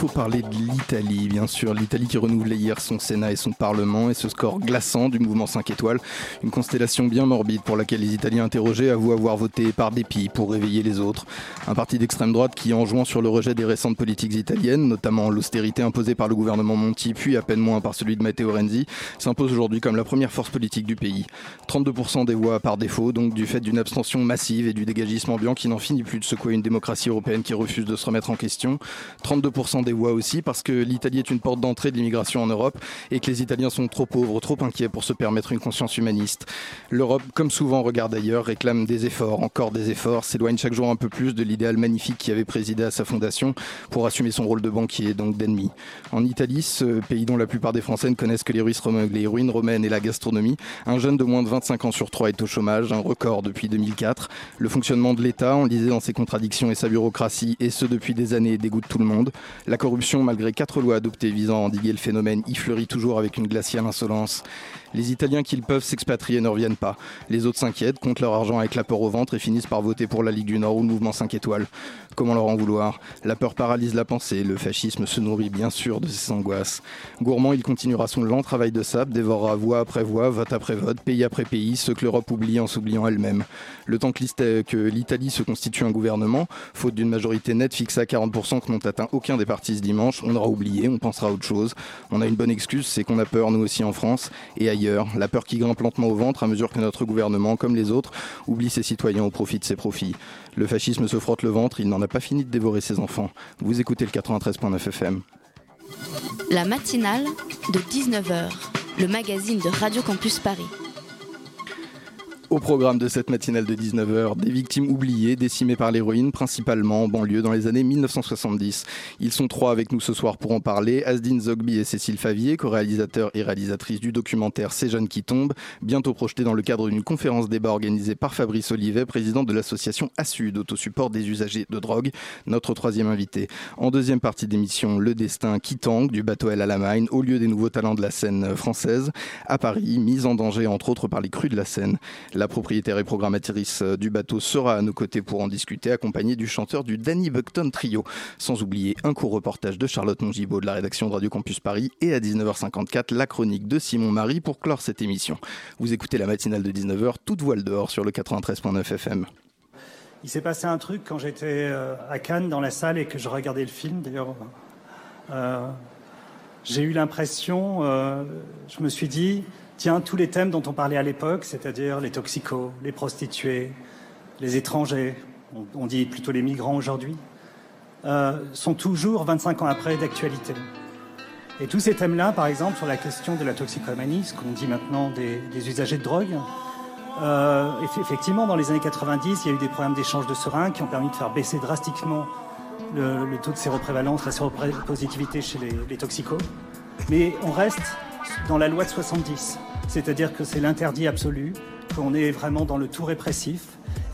Faut parler de l'Italie, bien sûr. L'Italie qui renouvelait hier son Sénat et son Parlement et ce score glaçant du mouvement 5 étoiles. Une constellation bien morbide pour laquelle les Italiens interrogés avouent avoir voté par dépit pour réveiller les autres. Un parti d'extrême droite qui, en jouant sur le rejet des récentes politiques italiennes, notamment l'austérité imposée par le gouvernement Monti, puis à peine moins par celui de Matteo Renzi, s'impose aujourd'hui comme la première force politique du pays. 32% des voix par défaut, donc du fait d'une abstention massive et du dégagisme ambiant qui n'en finit plus de secouer une démocratie européenne qui refuse de se remettre en question. 32% des voix aussi parce que l'Italie est une porte d'entrée de l'immigration en Europe et que les Italiens sont trop pauvres, trop inquiets pour se permettre une conscience humaniste. L'Europe, comme souvent regarde ailleurs, réclame des efforts, encore des efforts, s'éloigne chaque jour un peu plus de l'idéal magnifique qui avait présidé à sa fondation pour assumer son rôle de banquier, donc d'ennemi. En Italie, ce pays dont la plupart des Français ne connaissent que les ruines, romaines, et la gastronomie, un jeune de moins de 25 ans sur 3 est au chômage, un record depuis 2004. Le fonctionnement de l'État, on le disait dans ses contradictions et sa bureaucratie, et ce depuis des années, dégoûte tout le monde. La corruption, malgré quatre lois adoptées visant à endiguer le phénomène, y fleurit toujours avec une glaciale insolence. Les Italiens qui le peuvent s'expatrier ne reviennent pas. Les autres s'inquiètent, comptent leur argent avec la peur au ventre et finissent par voter pour la Ligue du Nord ou le mouvement 5 étoiles. Comment leur en vouloir? La peur paralyse la pensée, le fascisme se nourrit bien sûr de ses angoisses. Gourmand, il continuera son lent travail de sable, dévorera voix après voix, vote après vote, pays après pays, ce que l'Europe oublie en s'oubliant elle-même. Le temps que l'Italie se constitue un gouvernement, faute d'une majorité nette fixée à 40% que n'ont atteint aucun des partis ce dimanche, on aura oublié, on pensera à autre chose. On a une bonne excuse, c'est qu'on a peur nous aussi en France. La peur qui grimpe lentement au ventre à mesure que notre gouvernement, comme les autres, oublie ses citoyens au profit de ses profits. Le fascisme se frotte le ventre, il n'en a pas fini de dévorer ses enfants. Vous écoutez le 93.9 FM. La matinale de 19h, le magazine de Radio Campus Paris. Au programme de cette matinale de 19h, des victimes oubliées, décimées par l'héroïne, principalement en banlieue dans les années 1970. Ils sont trois avec nous ce soir pour en parler. Asdine Zogby et Cécile Favier, co-réalisateurs et réalisatrices du documentaire Ces jeunes qui tombent, bientôt projeté dans le cadre d'une conférence débat organisée par Fabrice Olivet, président de l'association ASUD, autosupport des usagers de drogue, notre troisième invité. En deuxième partie d'émission, le destin qui tangue du bateau El Alamein au lieu des nouveaux talents de la scène française, à Paris, mise en danger entre autres par les crues de la Seine. La propriétaire et programmatrice euh, du bateau sera à nos côtés pour en discuter, accompagnée du chanteur du Danny Buckton Trio. Sans oublier un court reportage de Charlotte Mongibaud de la rédaction de Radio Campus Paris et à 19h54 la chronique de Simon Marie pour clore cette émission. Vous écoutez la matinale de 19h, toute voile dehors sur le 93.9 FM. Il s'est passé un truc quand j'étais euh, à Cannes dans la salle et que je regardais le film. D'ailleurs, euh, j'ai eu l'impression, je me suis dit, tiens, tous les thèmes dont on parlait à l'époque, c'est-à-dire les toxicos, les prostituées, les étrangers, on, dit plutôt les migrants aujourd'hui, euh, sont toujours 25 ans après d'actualité. Et tous ces thèmes-là, par exemple, sur la question de la toxicomanie, ce qu'on dit maintenant des, usagers de drogue, euh, eff- effectivement, dans les années 90, il y a eu des programmes d'échange de seringues qui ont permis de faire baisser drastiquement le, le taux de séroprévalence, la séropositivité chez les, les toxicos. Mais on reste dans la loi de 70, c'est-à-dire que c'est l'interdit absolu, qu'on est vraiment dans le tout répressif,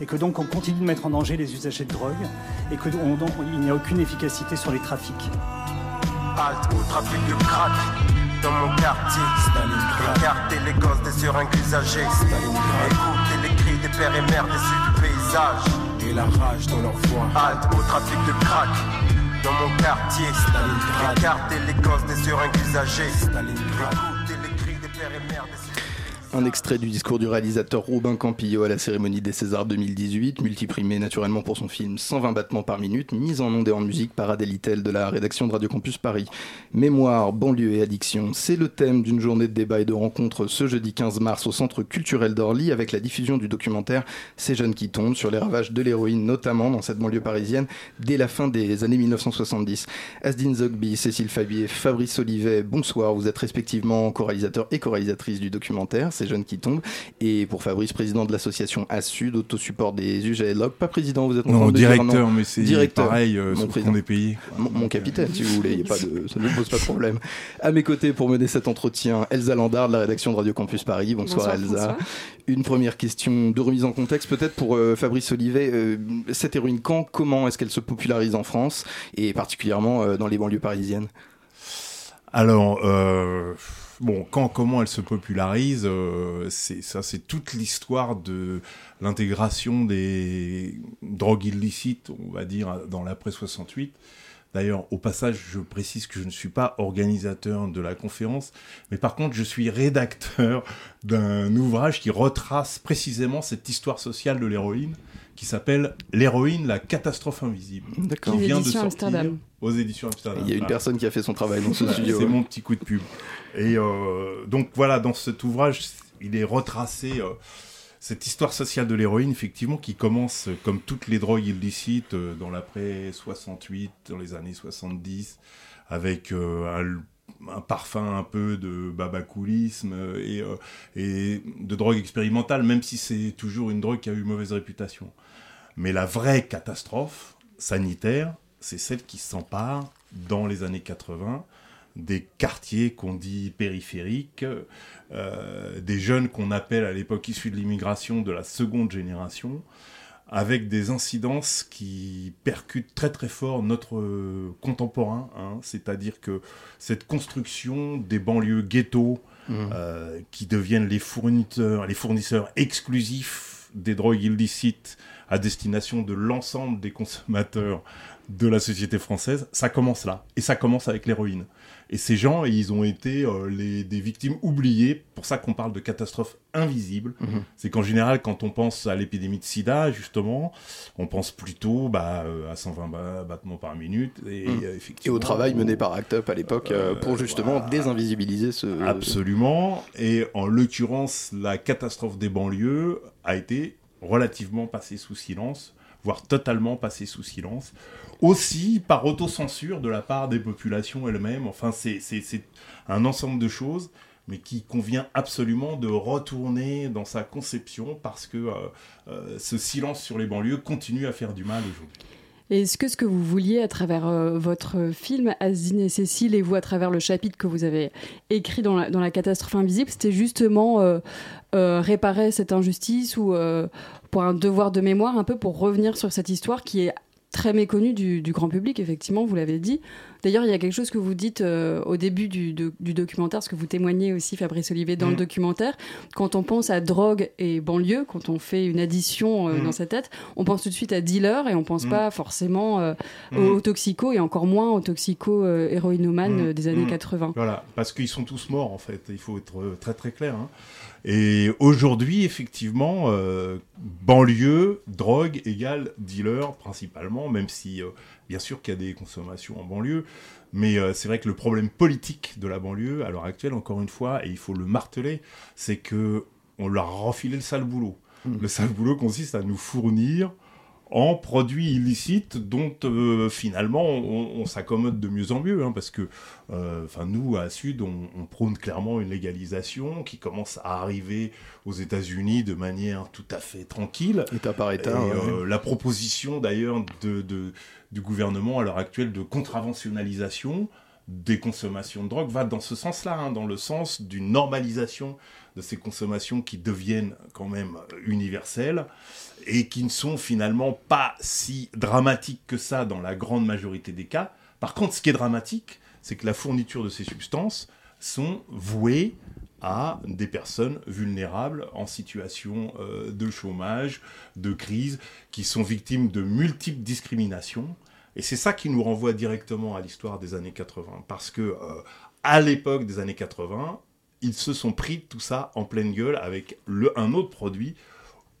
et que donc on continue de mettre en danger les usagers de drogue, et qu'il n'y a aucune efficacité sur les trafics. halte au trafic de crack dans mon quartier. Écarter les gosses des seringues usagées. Écouter les cris des pères et mères déçus du paysage. et la rage dans leur voix. Halte au trafic de crack dans mon quartier. Écarter les gosses des seringues usagées. Un extrait du discours du réalisateur Robin Campillo à la cérémonie des Césars 2018, multiprimé naturellement pour son film 120 battements par minute, mise en onde et en musique par Adèle de la rédaction de Radio Campus Paris. Mémoire, banlieue et addiction, c'est le thème d'une journée de débat et de rencontre ce jeudi 15 mars au Centre culturel d'Orly avec la diffusion du documentaire Ces jeunes qui tombent sur les ravages de l'héroïne, notamment dans cette banlieue parisienne, dès la fin des années 1970. Asdine Zogby, Cécile Fabier, Fabrice Olivet, bonsoir, vous êtes respectivement co-réalisateur et co-réalisatrice du documentaire. Ces jeunes qui tombent. Et pour Fabrice, président de l'association ASUD, autosupport des UGLOG, pas président, vous êtes en Non, train de dire directeur, mais c'est Directeur. pareil, euh, Mon président. est payé. Mon, mon capitaine, si vous voulez, y a pas de, ça ne pose pas de problème. À mes côtés pour mener cet entretien, Elsa Landard de la rédaction de Radio Campus Paris. Bonsoir, Bonsoir, Elsa. François. Une première question de remise en contexte, peut-être pour euh, Fabrice Olivet. Euh, cette héroïne, quand, comment est-ce qu'elle se popularise en France et particulièrement euh, dans les banlieues parisiennes? Alors, euh, bon, quand, comment elle se popularise, euh, c'est ça, c'est toute l'histoire de l'intégration des drogues illicites, on va dire, dans l'après 68. D'ailleurs, au passage, je précise que je ne suis pas organisateur de la conférence, mais par contre, je suis rédacteur d'un ouvrage qui retrace précisément cette histoire sociale de l'héroïne, qui s'appelle L'héroïne, la catastrophe invisible, D'accord. qui vient de sortir Amsterdam. aux éditions Amsterdam. Il y a une personne qui a fait son travail dans ce studio. C'est mon petit coup de pub. Et euh, donc voilà, dans cet ouvrage, il est retracé euh, cette histoire sociale de l'héroïne, effectivement, qui commence euh, comme toutes les drogues illicites euh, dans l'après 68, dans les années 70, avec euh, un, un parfum un peu de babacoulisme et, euh, et de drogue expérimentale, même si c'est toujours une drogue qui a eu mauvaise réputation. Mais la vraie catastrophe sanitaire, c'est celle qui s'empare dans les années 80 des quartiers qu'on dit périphériques, euh, des jeunes qu'on appelle à l'époque issus de l'immigration de la seconde génération, avec des incidences qui percutent très très fort notre euh, contemporain, hein. c'est-à-dire que cette construction des banlieues ghettos, Mmh. euh, qui deviennent les fournisseurs, les fournisseurs exclusifs des drogues illicites à destination de l'ensemble des consommateurs de la société française, ça commence là. Et ça commence avec l'héroïne. Et ces gens, ils ont été euh, les, des victimes oubliées, pour ça qu'on parle de catastrophe invisible. Mhm. C'est qu'en général, quand on pense à l'épidémie de sida, justement, on pense plutôt bah, euh, à 120 ba- battements par minute. Et, Mhm. euh, Et au travail mené par Act Up à l'époque Euh, pour justement voilà. désinvisibiliser ce. Absolument. Et en l'occurrence, la catastrophe des banlieues a été relativement passée sous silence, voire totalement passée sous silence. Aussi par autocensure de la part des populations elles-mêmes. Enfin, c'est un ensemble de choses, mais qui convient absolument de retourner dans sa conception parce que euh, euh, ce silence sur les banlieues continue à faire du mal aujourd'hui. Est-ce que ce que vous vouliez à travers euh, votre film Asdine et Cécile et vous à travers le chapitre que vous avez écrit dans la, catastrophe invisible, c'était justement euh, euh, réparer cette injustice ou pour un devoir de mémoire un peu pour revenir sur cette histoire qui est très méconnue du, du grand public, effectivement, vous l'avez dit. D'ailleurs, il y a quelque chose que vous dites euh, au début du, de- du documentaire, ce que vous témoignez aussi, Fabrice Olivier, dans le Mhm. documentaire. Quand on pense à drogue et banlieue, quand on fait une addition euh, Mhm. dans sa tête, on pense tout de suite à dealer et on pense Mhm. pas forcément euh, aux toxicos et encore moins aux toxico-héroïnomanes Mhm. euh, des années Mhm. 80. Voilà, parce qu'ils sont tous morts en fait, il faut être très très clair. hein. Et aujourd'hui, effectivement, euh, banlieue, drogue égale dealer principalement, même si euh, bien sûr qu'il y a des consommations en banlieue, mais euh, c'est vrai que le problème politique de la banlieue à l'heure actuelle, encore une fois, et il faut le marteler, c'est que on leur a refilé le sale boulot. Mhm. Le sale boulot consiste à nous fournir en produits illicites dont euh, finalement on, on s'accommode de mieux en mieux hein, parce que euh, nous à Sud on, on prône clairement une légalisation qui commence à arriver aux États-Unis de manière tout à fait tranquille État par et État. ouais. euh, la proposition d'ailleurs de, de- du gouvernement à l'heure actuelle de contraventionnalisation des consommations de drogue va dans ce sens-là, hein, dans le sens d'une normalisation de ces consommations qui deviennent quand même universelles et qui ne sont finalement pas si dramatiques que ça dans la grande majorité des cas. Par contre, ce qui est dramatique, c'est que la fourniture de ces substances sont vouées à des personnes vulnérables en situation euh, de chômage, de crise, qui sont victimes de multiples discriminations. Et c'est ça qui nous renvoie directement à l'histoire des années 80. Parce que, euh, à l'époque des années 80, ils se sont pris tout ça en pleine gueule avec le, un autre produit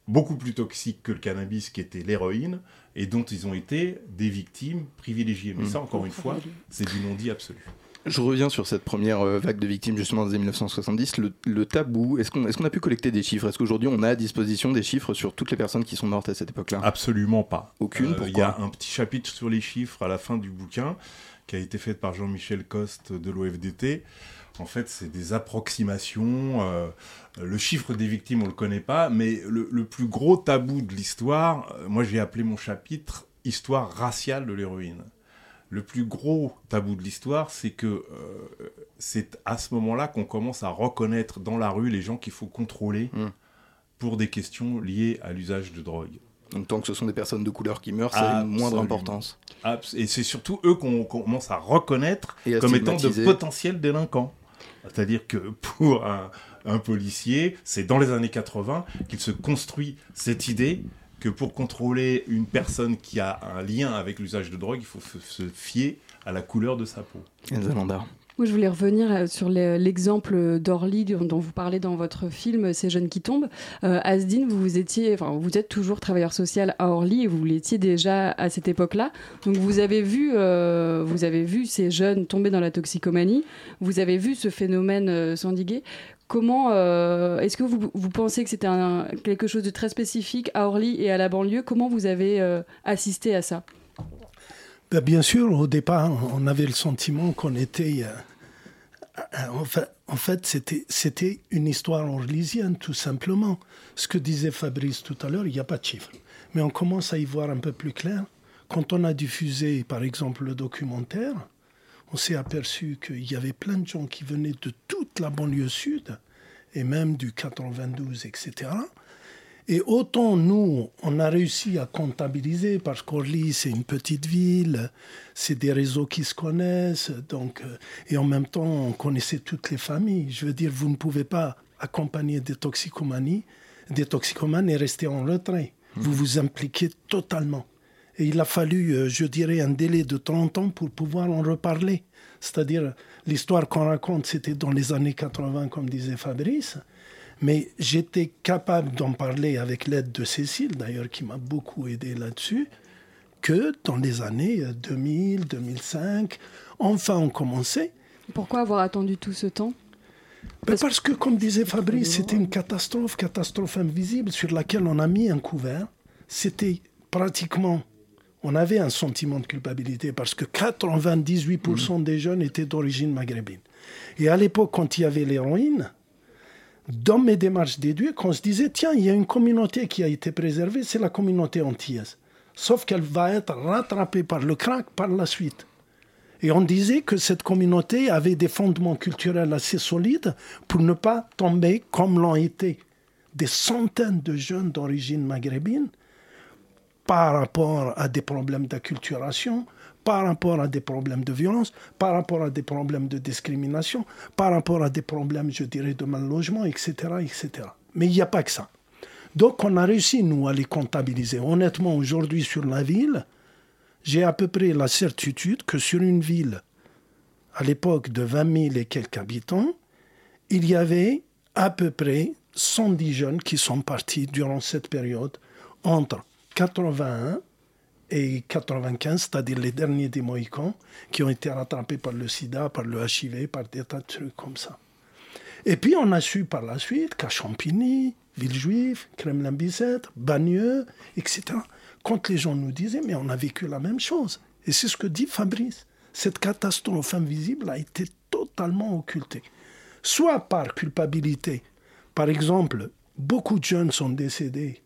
beaucoup plus toxique que le cannabis, qui était l'héroïne, et dont ils ont été des victimes privilégiées. Mais Mm. ça, encore une fois, c'est du non-dit absolu. Je reviens sur cette première euh, vague de victimes justement des années 1970, le, le tabou. Est-ce qu'on est qu'on a pu collecter des chiffres? Est-ce qu'aujourd'hui on a à disposition des chiffres sur toutes les personnes qui sont mortes à cette époque-là? Absolument pas. Aucune, Euh, Il y a un petit chapitre sur les chiffres à la fin du bouquin qui a été fait par Jean-Michel Coste de l'OFDT En fait, c'est des approximations. euh, le chiffre des victimes, on le connaît pas, mais le, le plus gros tabou de l'histoire, euh, moi j'ai appelé mon chapitre Histoire raciale de l'héroïne. Le plus gros tabou de l'histoire, c'est que euh, c'est à ce moment-là qu'on commence à reconnaître dans la rue les gens qu'il faut contrôler Mm. pour des questions liées à l'usage de drogue. Donc tant que ce sont des personnes de couleur qui meurent, ça a une moindre importance. Et c'est surtout eux qu'on commence à reconnaître à comme étant de potentiels délinquants. C'est-à-dire que pour un, policier, c'est dans les années 80 qu'il se construit cette idée que pour contrôler une personne qui a un lien avec l'usage de drogue, il faut se fier à la couleur de sa peau. Moi, je voulais revenir euh, sur le- l'exemple d'Orly dont, vous parlez dans votre film Ces jeunes qui tombent. Euh, vous, vous étiez, enfin, vous êtes toujours travailleur social à Orly et vous l'étiez déjà à cette époque-là. Donc, vous avez vu, euh, vous avez vu ces jeunes tomber dans la toxicomanie. Vous avez vu ce phénomène euh, s'endiguer. Comment euh, est-ce que vous, pensez que c'était quelque chose de très spécifique à Orly et à la banlieue? Comment vous avez euh, assisté à ça? Ben, bien sûr, au départ, on avait le sentiment qu'on était. Euh, en fait, c'était, une histoire orlysienne, tout simplement. Ce que disait Fabrice tout à l'heure, il n'y a pas de chiffres. Mais on commence à y voir un peu plus clair. Quand on a diffusé, par exemple, le documentaire, on s'est aperçu qu'il y avait plein de gens qui venaient de toute la banlieue sud, et même du 92, etc. Et autant nous, on a réussi à comptabiliser, parce qu'Orly, c'est une petite ville, c'est des réseaux qui se connaissent, donc, euh, et en même temps, on connaissait toutes les familles. Je veux dire, vous ne pouvez pas accompagner des toxicomanies, des toxicomanes et rester en retrait. Vous vous impliquez totalement. Et il a fallu, euh, je dirais, un délai de 30 ans pour pouvoir en reparler. C'est-à-dire, l'histoire qu'on raconte, c'était dans les années 80, comme disait Fabrice. Mais j'étais capable d'en parler avec l'aide de Cécile, d'ailleurs, qui m'a beaucoup aidé là-dessus, que dans les années euh, 2000, 2005, enfin on commençait. Pourquoi avoir attendu tout ce temps? Ben, parce que, comme disait Fabrice, c'était une catastrophe, catastrophe invisible sur laquelle on a mis un couvert. C'était pratiquement, on avait un sentiment de culpabilité parce que 98% des jeunes étaient d'origine maghrébine. Et à l'époque, quand il y avait l'héroïne, dans mes démarches d'éduc, on se disait, tiens, il y a une communauté qui a été préservée, c'est la communauté antillaise. Sauf qu'elle va être rattrapée par le crack par la suite. Et on disait que cette communauté avait des fondements culturels assez solides pour ne pas tomber comme l'ont été des centaines de jeunes d'origine maghrébine par rapport à des problèmes d'acculturation, par rapport à des problèmes de violence, par rapport à des problèmes de discrimination, par rapport à des problèmes, je dirais, de mal logement, etc. etc. Mais il n'y a pas que ça. Donc on a réussi, nous, à les comptabiliser. Honnêtement, aujourd'hui, sur la ville, j'ai à peu près la certitude que sur une ville, à l'époque de 20 000 et quelques habitants, il y avait à peu près 110 jeunes qui sont partis durant cette période entre 81 et 95, c'est-à-dire les derniers des Mohicans, qui ont été rattrapés par le sida, par le HIV, par des tas de trucs comme ça. Et puis on a su par la suite qu'à Champigny, Villejuif, Kremlin-Bicêtre, Bagneux, etc., quand les gens nous disaient, mais on a vécu la même chose. Et c'est ce que dit Fabrice. Cette catastrophe invisible a été totalement occultée. Soit par culpabilité. Par exemple, beaucoup de jeunes sont décédés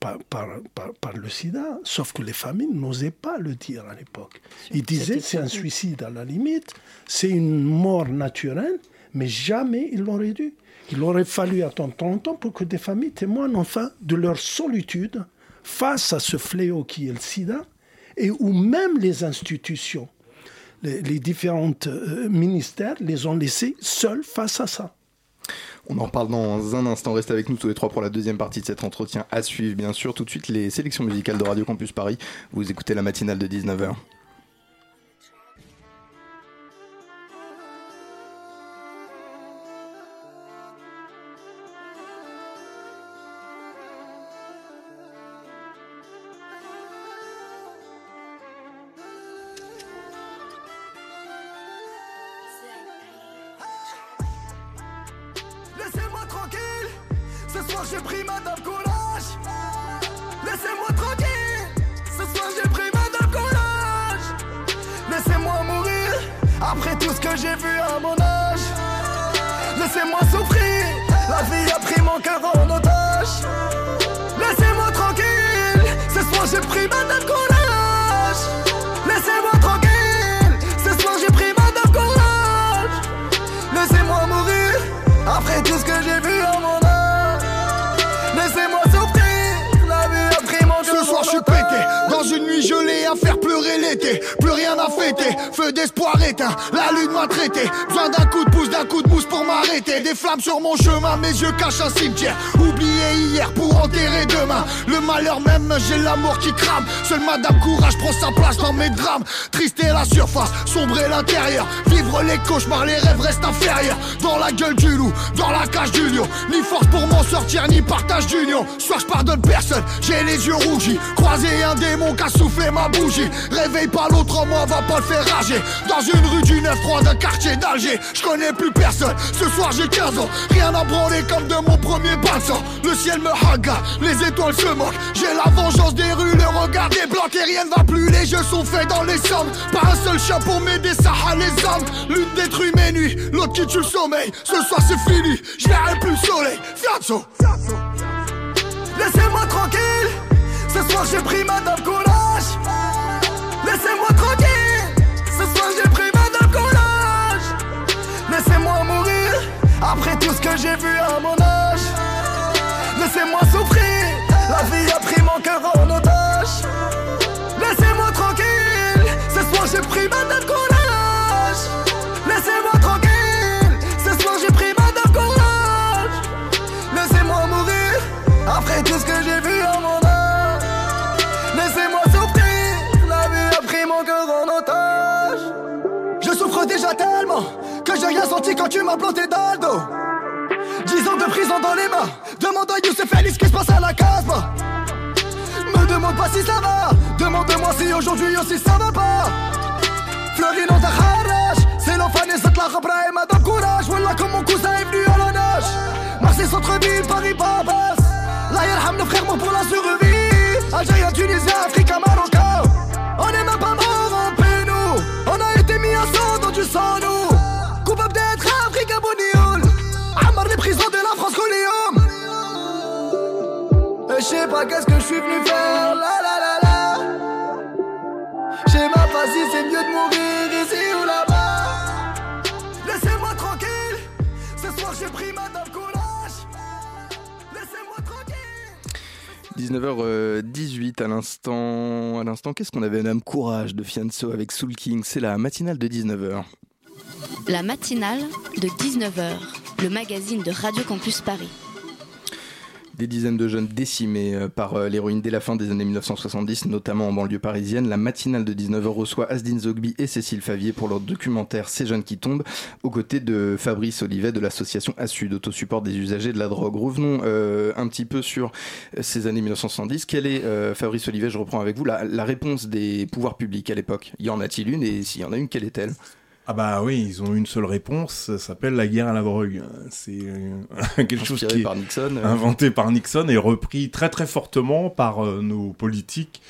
par, par, par, par le sida, sauf que les familles n'osaient pas le dire à l'époque. Ils disaient c'est un suicide à la limite, c'est une mort naturelle, mais jamais ils l'auraient dû. Il aurait fallu attendre 30 ans pour que des familles témoignent enfin de leur solitude face à ce fléau qui est le sida, et où même les institutions, les, les différents euh, ministères les ont laissés seuls face à ça. On en reparle dans un instant. Restez avec nous tous les trois pour la deuxième partie de cet entretien à suivre, bien sûr. Tout de suite, les sélections musicales de Radio Campus Paris. Vous écoutez la matinale de 19h. Laissez-moi tranquille, ce soir j'ai pris madame collage. Laissez-moi tranquille, ce soir j'ai pris madame collage. Laissez-moi mourir, après tout ce que j'ai vu à mon âge. Laissez-moi souffrir, la vie a pris mon cœur en otage. Laissez-moi tranquille, ce soir j'ai pris madame courage. えて Rien à fêter, feu d'espoir éteint, la lune m'a traité. Besoin d'un coup de pouce, d'un coup de mousse pour m'arrêter. Des flammes sur mon chemin, mes yeux cachent un cimetière. Oublié hier pour enterrer demain. Le malheur même, j'ai l'amour qui crame. Seule Madame Courage prend sa place dans mes drames. Triste la surface, sombre est l'intérieur. Vivre les cauchemars, les rêves restent inférieurs. Dans la gueule du loup, dans la cage du lion. Ni force pour m'en sortir, ni partage d'union. Soir je pardonne personne, j'ai les yeux rougis. Croisé un démon qui a soufflé ma bougie. Réveille pas l'autre moi, va pas le faire rager. Dans une rue du 9-3 d'un quartier d'Alger Je connais plus personne, ce soir j'ai 15 ans. Rien à branler comme de mon premier bain Le ciel me haga, les étoiles se moquent. J'ai la vengeance des rues, le regard des blancs Et rien ne va plus, les jeux sont faits dans les sommes Pas un seul chat pour m'aider, ça a les hommes L'une détruit mes nuits, l'autre qui tue le sommeil. Ce soir c'est fini, je verrai plus le soleil. Fianzo Laissez-moi tranquille, ce soir j'ai pris madame courage. Laissez-moi tranquille, Laissez-moi mourir, après tout ce que j'ai vu à mon âge. Laissez-moi souffrir, la vie a pris mon cœur en otage. Laissez-moi tranquille, ce soir j'ai pris madame courage. Laissez-moi tranquille, ce soir j'ai pris madame courage. Laissez-moi mourir, après tout ce que j'ai quand tu m'as planté dans le dos. Dix ans de prison dans les mains, demande à Youssef Félix ce qui se passe à la casbah. Me demande pas si ça va, demande-moi si aujourd'hui aussi ça va pas. Florino de Kharraj, c'est l'enfant et la rabra et madame courage. Voilà comme mon cousin est venu à la nage. Marseille centre-ville, Paris Babas. Là yarham nos frères morts pour la survie. Algérien, Tunisien, Africain, Marocain. On est même pas mort en pénou. On a été mis à sang dans du sang nous. Je sais pas qu'est-ce que je suis venu faire. La la la la. J'ai ma pas si c'est mieux de mourir ici ou là-bas. Laissez-moi tranquille. Ce soir j'ai pris madame courage. Laissez-moi tranquille. 19h18 à l'instant. À l'instant, qu'est-ce qu'on avait Madame? Courage de Fianso avec Soul King C'est la matinale de 19h. La matinale de 19h, le magazine de Radio Campus Paris. Des dizaines de jeunes décimés euh, par euh, l'héroïne dès la fin des années 1970, notamment en banlieue parisienne. La matinale de 19h reçoit Asdine Zogby et Cécile Favier pour leur documentaire Ces jeunes qui tombent, aux côtés de Fabrice Olivet de l'association ASSU, d'autosupport des usagers de la drogue. Revenons euh, un petit peu sur ces années 1970. Quelle est, Fabrice Olivet, je reprends avec vous, la réponse des pouvoirs publics à l'époque? Y en a-t-il une? Et s'il y en a une, quelle est-elle? Ah bah oui, ils ont une seule réponse, ça s'appelle la guerre à la drogue. C'est euh, quelque chose qui est par Nixon, euh. inventé par Nixon et repris très très fortement par euh, nos politiques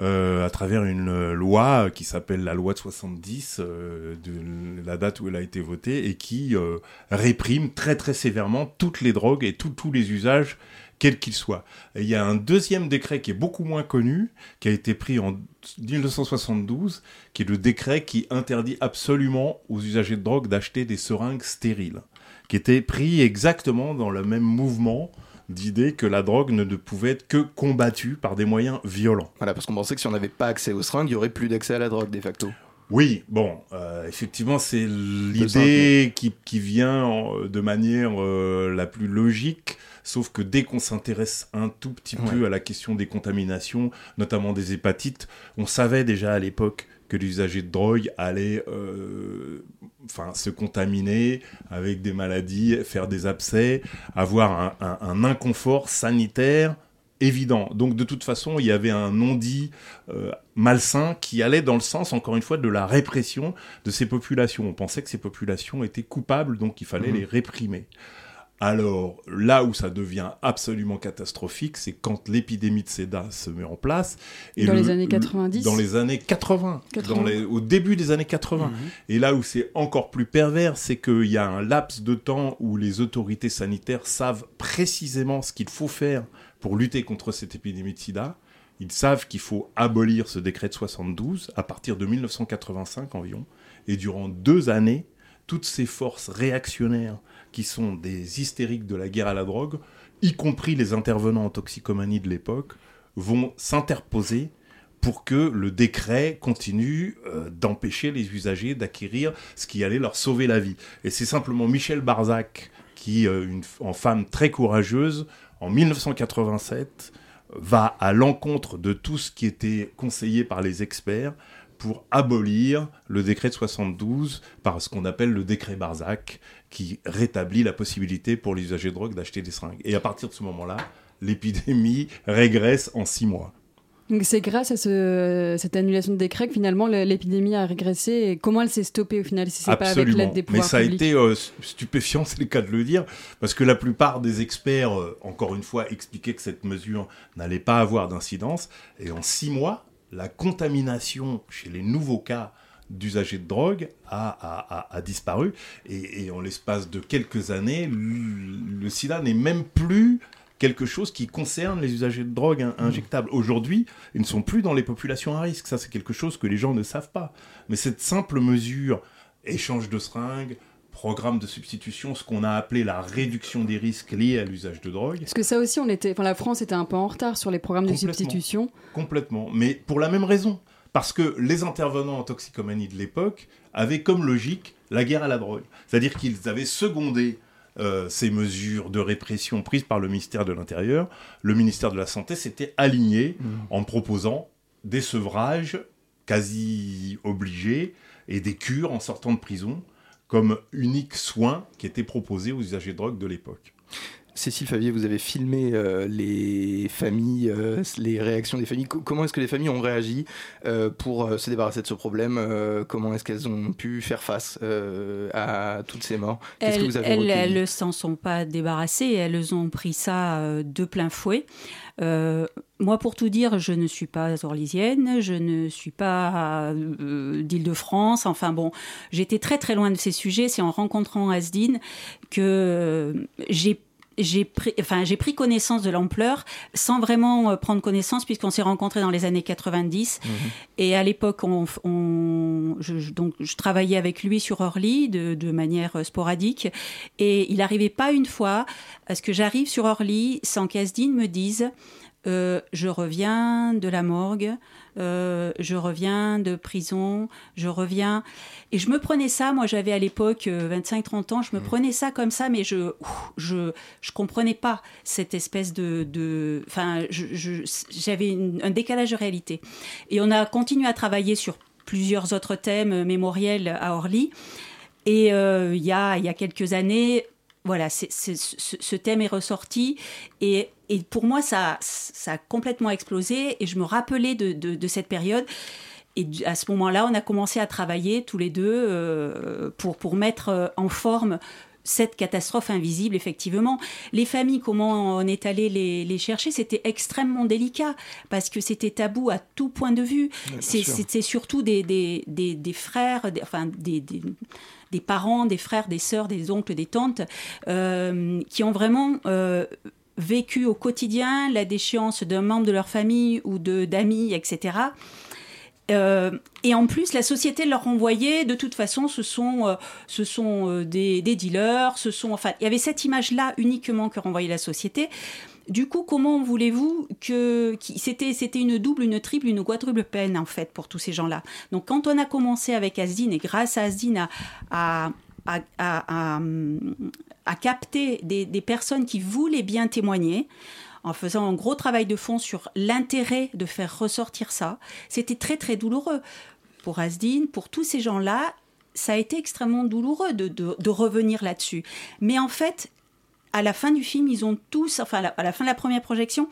euh, à travers une loi qui s'appelle la loi de 70, euh, de la date où elle a été votée, et qui euh, réprime très très sévèrement toutes les drogues et tous les usages quels qu'ils soient. Et il y a un deuxième décret qui est beaucoup moins connu, qui a été pris en 1972, qui est le décret qui interdit absolument aux usagers de drogue d'acheter des seringues stériles, qui était pris exactement dans le même mouvement d'idée que la drogue ne ne pouvait être que combattue par des moyens violents. Voilà, parce qu'on pensait que si on n'avait pas accès aux seringues, il y aurait plus d'accès à la drogue, de facto. Oui, bon, euh, effectivement, c'est l'idée qui, qui vient en- de manière euh, la plus logique, sauf que dès qu'on s'intéresse un tout petit peu à la question des contaminations, notamment des hépatites, on savait déjà à l'époque que les usagers de drogue allaient euh, enfin, se contaminer avec des maladies, faire des abcès, avoir un, un- un inconfort sanitaire évident. Donc de toute façon, il y avait un non-dit euh, malsain qui allait dans le sens, encore une fois, de la répression de ces populations. On pensait que ces populations étaient coupables, donc il fallait Mhm. les réprimer. Alors là où ça devient absolument catastrophique, c'est quand l'épidémie de sida se met en place. Et dans les années 90 Dans les années 80, 80. Dans les, au début des années 80. Et là où c'est encore plus pervers, c'est qu'il y a un laps de temps où les autorités sanitaires savent précisément ce qu'il faut faire pour lutter contre cette épidémie de sida. Ils savent qu'il faut abolir ce décret de 72 à partir de 1985 environ. Et durant deux années, toutes ces forces réactionnaires qui sont des hystériques de la guerre à la drogue, y compris les intervenants en toxicomanie de l'époque, vont s'interposer pour que le décret continue euh, d'empêcher les usagers d'acquérir ce qui allait leur sauver la vie. Et c'est simplement Michel Barzac, qui, euh, en femme très courageuse, en 1987, va à l'encontre de tout ce qui était conseillé par les experts pour abolir le décret de 72 par ce qu'on appelle le décret Barzac, qui rétablit la possibilité pour les usagers de drogue d'acheter des seringues. Et à partir de ce moment-là, l'épidémie régresse en six mois. Donc c'est grâce à ce, cette annulation de décret que finalement l'épidémie a régressé. Et comment elle s'est stoppée au final si c'est pas avec l'aide des pouvoirs Mais ça publics a été euh, stupéfiant, c'est le cas de le dire, parce que la plupart des experts, euh, encore une fois, expliquaient que cette mesure n'allait pas avoir d'incidence. Et en six mois, la contamination chez les nouveaux cas d'usagers de drogue a, a, a, a disparu. Et, et en l'espace de quelques années, le, le sida n'est même plus quelque chose qui concerne les usagers de drogue in- injectables. Aujourd'hui, ils ne sont plus dans les populations à risque. Ça, c'est quelque chose que les gens ne savent pas. Mais cette simple mesure, échange de seringues, programme de substitution, ce qu'on a appelé la réduction des risques liés à l'usage de drogue, Parce que ça aussi, on était, enfin, la France était un peu en retard sur les programmes de substitution. Complètement. Mais pour la même raison. Parce que les intervenants en toxicomanie de l'époque avaient comme logique la guerre à la drogue. C'est-à-dire qu'ils avaient secondé euh, ces mesures de répression prises par le ministère de l'Intérieur. Le ministère de la Santé s'était aligné en proposant des sevrages quasi obligés et des cures en sortant de prison comme unique soin qui était proposé aux usagers de drogue de l'époque. Cécile Favier, vous avez filmé euh, les familles, euh, les réactions des familles. Co- comment est-ce que les familles ont réagi euh, pour se débarrasser de ce problème Comment est-ce qu'elles ont pu faire face à toutes ces morts? Qu'est-ce que Elles, vous avez elles, ne s'en sont pas débarrassées, elles ont pris ça de plein fouet. Moi, pour tout dire, je ne suis pas orlysienne, je ne suis pas d'Île-de-France. Enfin bon, j'étais très très loin de ces sujets. C'est en rencontrant Asdine que j'ai j'ai pris, enfin, j'ai pris connaissance de l'ampleur sans vraiment euh, prendre connaissance puisqu'on s'est rencontrés dans les années 90 et à l'époque on, on- je, donc je travaillais avec lui sur Orly de, de manière euh, sporadique. Et il n'arrivait pas une fois à ce que j'arrive sur Orly sans qu'Asdine me dise euh, je reviens de la morgue, euh, je reviens de prison, je reviens. Et je me prenais ça, moi j'avais à l'époque euh, 25-30 ans, je me prenais ça comme ça, mais je je, je comprenais pas cette espèce de. de enfin, je- je- j'avais un décalage de réalité. Et on a continué à travailler sur plusieurs autres thèmes euh, mémoriels à Orly. Et euh, il y, a, il y a quelques années, voilà, ce, ce thème est ressorti et, et pour moi, ça, ça a complètement explosé et je me rappelais de, de- de cette période. Et à ce moment-là, on a commencé à travailler tous les deux euh, pour, pour mettre euh, en forme cette catastrophe invisible, effectivement. Les familles, comment on est allé les, les chercher, c'était extrêmement délicat parce que c'était tabou à tout point de vue. sûr. C'était surtout des, des, des, des frères, enfin des, des, parents, des frères, des sœurs, des oncles, des tantes, euh, qui ont vraiment euh, vécu au quotidien la déchéance d'un membre de leur famille ou d'amis, etc. Euh, et en plus, la société leur renvoyait, de toute façon, ce sont, euh, ce sont euh, des, dealers, ce sont, enfin, il y avait cette image-là uniquement que renvoyait la société. Du coup, comment voulez-vous que c'était c'était une double, une triple, une quadruple peine en fait pour tous ces gens-là? Donc, quand on a commencé avec Asdine et grâce à Asdine à, à, à, à- capter des personnes qui voulaient bien témoigner, en faisant un gros travail de fond sur l'intérêt de faire ressortir ça. C'était très très douloureux pour Asdine, pour tous ces gens-là. Ça a été extrêmement douloureux de, revenir là-dessus. Mais en fait, à la fin du film, ils ont tous, enfin à la, fin de la première projection,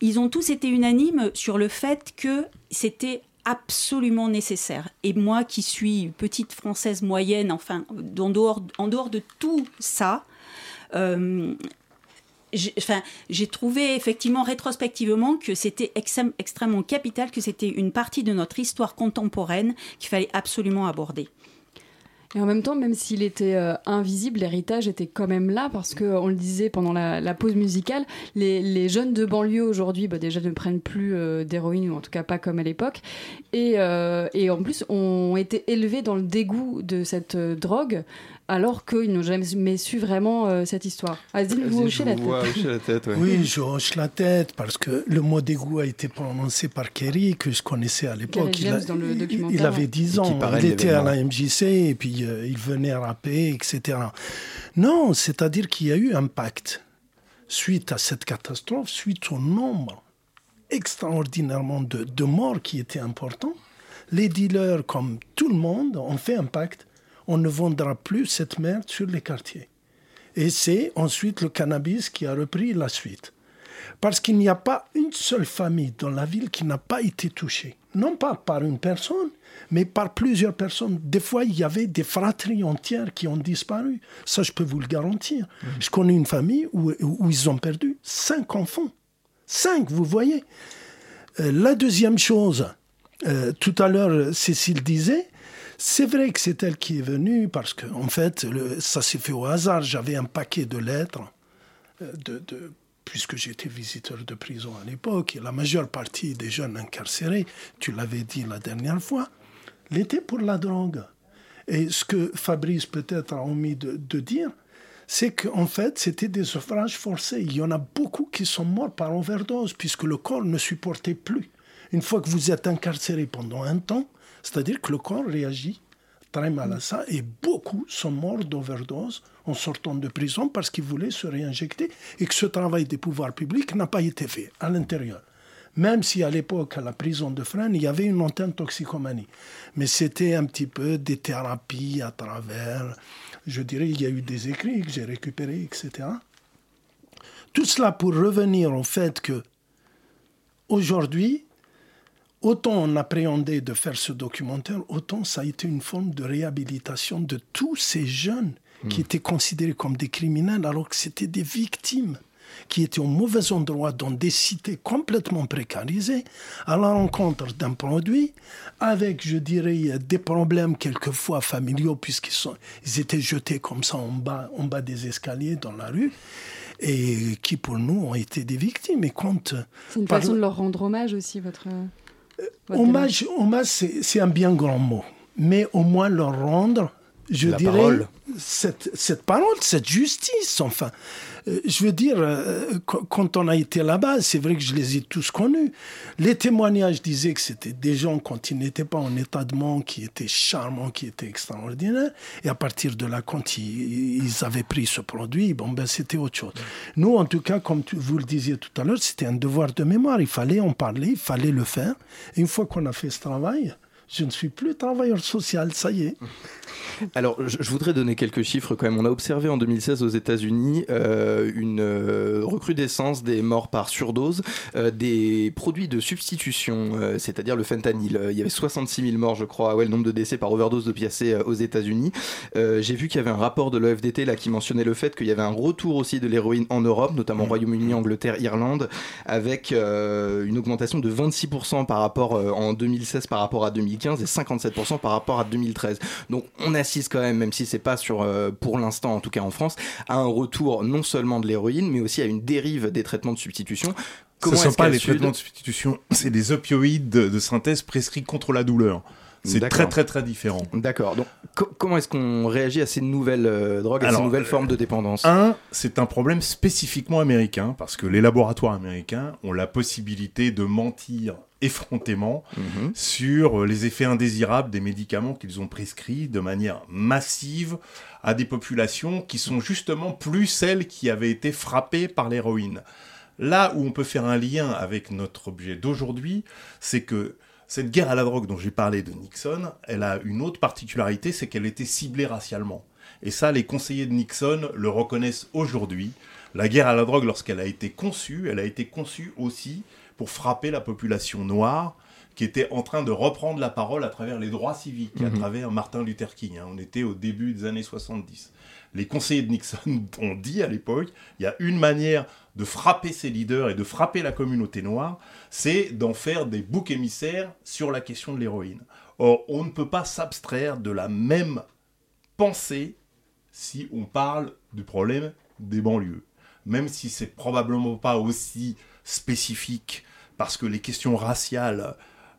ils ont tous été unanimes sur le fait que c'était absolument nécessaire. Et moi qui suis petite française moyenne, enfin, en dehors, de tout ça, euh, enfin, j'ai trouvé effectivement rétrospectivement que c'était extrême- extrêmement capital, que c'était une partie de notre histoire contemporaine qu'il fallait absolument aborder. Et en même temps, même s'il était euh, invisible, l'héritage était quand même là parce que on le disait pendant la, pause musicale, les, jeunes de banlieue aujourd'hui, bah, déjà ne prennent plus euh, d'héroïne ou en tout cas pas comme à l'époque, et, euh, et en plus ont été élevés dans le dégoût de cette drogue alors qu'ils n'ont jamais su vraiment euh, cette histoire. Azine, vous hochez la tête. Oui, je hoche la tête parce que le mot dégoût a été prononcé par Kerry, que je connaissais à l'époque. Il, avait ouais. 10 Et ans, il était à la. MJC et puis euh, il venait rapper, etc. Non, c'est-à-dire qu'il y a eu un pacte suite à cette catastrophe, suite au nombre extraordinairement de, de morts qui était important. Les dealers, comme tout le monde, ont fait un pacte. On ne vendra plus cette merde sur les quartiers. Et c'est ensuite le cannabis qui a repris la suite. Parce qu'il n'y a pas une seule famille dans la ville qui n'a pas été touchée. Non pas par une personne, mais par plusieurs personnes. Des fois, il y avait des fratries entières qui ont disparu. Ça, je peux vous le garantir. Je connais une famille où, où ils ont perdu cinq enfants. Cinq, vous voyez. Euh, la deuxième chose, euh, tout à l'heure, Cécile disait, c'est vrai que c'est elle qui est venue parce que, en fait, ça s'est fait au hasard. J'avais un paquet de lettres, euh, puisque j'étais visiteur de prison à l'époque, et la majeure partie des jeunes incarcérés, tu l'avais dit la dernière fois, l'étaient pour la drogue. Et ce que Fabrice peut-être a omis de, de dire, c'est qu'en fait, c'était des suffrages forcés. Il y en a beaucoup qui sont morts par overdose, puisque le corps ne supportait plus. Une fois que vous êtes incarcéré pendant un temps, c'est-à-dire que le corps réagit très mal à ça, et beaucoup sont morts d'overdose en sortant de prison parce qu'ils voulaient se réinjecter, et que ce travail des pouvoirs publics n'a pas été fait à l'intérieur. Même si à l'époque, à la prison de Fresnes, il y avait une antenne toxicomanie. Mais c'était un petit peu des thérapies à travers, je dirais, il y a eu des écrits que j'ai récupérés, etc. Tout cela pour revenir au fait que aujourd'hui, autant on appréhendait de faire ce documentaire, autant ça a été une forme de réhabilitation de tous ces jeunes qui étaient considérés comme des criminels alors que c'était des victimes qui étaient au mauvais endroit dans des cités complètement précarisées, à la rencontre d'un produit, avec, je dirais, des problèmes quelquefois familiaux, puisqu'ils sont, ils étaient jetés comme ça en bas, en bas des escaliers dans la rue, et qui pour nous ont été des victimes. Et quand, C'est une par- façon de leur rendre hommage aussi, votre. Hommage, hommage c'est c'est un bien grand mot. Mais au moins leur rendre, je La dirais, parole. Cette, cette parole, cette justice, enfin. Euh, je veux dire, euh, qu- quand on a été là-bas, c'est vrai que je les ai tous connus. Les témoignages disaient que c'était des gens, quand ils n'étaient pas en état de manque, qui étaient charmants, qui étaient extraordinaires. Et à partir de là, quand ils, avaient pris ce produit, bon, ben, c'était autre chose. Nous, en tout cas, comme vous le disiez tout à l'heure, c'était un devoir de mémoire. Il fallait en parler, il fallait le faire. Une fois qu'on a fait ce travail, je ne suis plus travailleur social, ça y est. Alors, je, voudrais donner quelques chiffres quand même. On a observé en 2016 aux États-Unis euh, une euh, recrudescence des morts par surdose euh, des produits de substitution, c'est-à-dire le fentanyl. Il y avait 66 000 morts, je crois, ouais, le nombre de décès par overdose d'opiacés aux États-Unis. J'ai vu qu'il y avait un rapport de l'OFDT là qui mentionnait le fait qu'il y avait un retour aussi de l'héroïne en Europe, notamment Royaume-Uni, Angleterre, Irlande, avec une augmentation de 26% par rapport en 2016 par rapport à 2015 et 57% par rapport à 2013. Donc on assiste quand même, même si c'est pas sur euh, pour l'instant en tout cas en France, à un retour non seulement de l'héroïne, mais aussi à une dérive des traitements de substitution. Ce ne sont pas les traitements de substitution, c'est des opioïdes de, synthèse prescrits contre la douleur. C'est très très très différent. D'accord. Donc co- comment est-ce qu'on réagit à ces nouvelles euh, drogues, à ces nouvelles formes de dépendance? Un, c'est un problème spécifiquement américain, parce que les laboratoires américains ont la possibilité de mentir effrontément Mhm. sur euh, les effets indésirables des médicaments qu'ils ont prescrits de manière massive à des populations qui sont justement plus celles qui avaient été frappées par l'héroïne. Là où on peut faire un lien avec notre objet d'aujourd'hui, c'est que cette guerre à la drogue dont j'ai parlé de Nixon, elle a une autre particularité, c'est qu'elle était ciblée racialement. Et ça, les conseillers de Nixon le reconnaissent aujourd'hui, La guerre à la drogue, lorsqu'elle a été conçue, elle a été conçue aussi pour frapper la population noire qui était en train de reprendre la parole à travers les droits civiques, à Mhm. travers Martin Luther King. hein. On était au début des années 70. Les conseillers de Nixon ont dit à l'époque, il y a une manière de frapper ces leaders et de frapper la communauté noire, c'est d'en faire des boucs émissaires sur la question de l'héroïne. Or, on ne peut pas s'abstraire de la même pensée si on parle du problème des banlieues. Même si c'est probablement pas aussi spécifique, parce que les questions raciales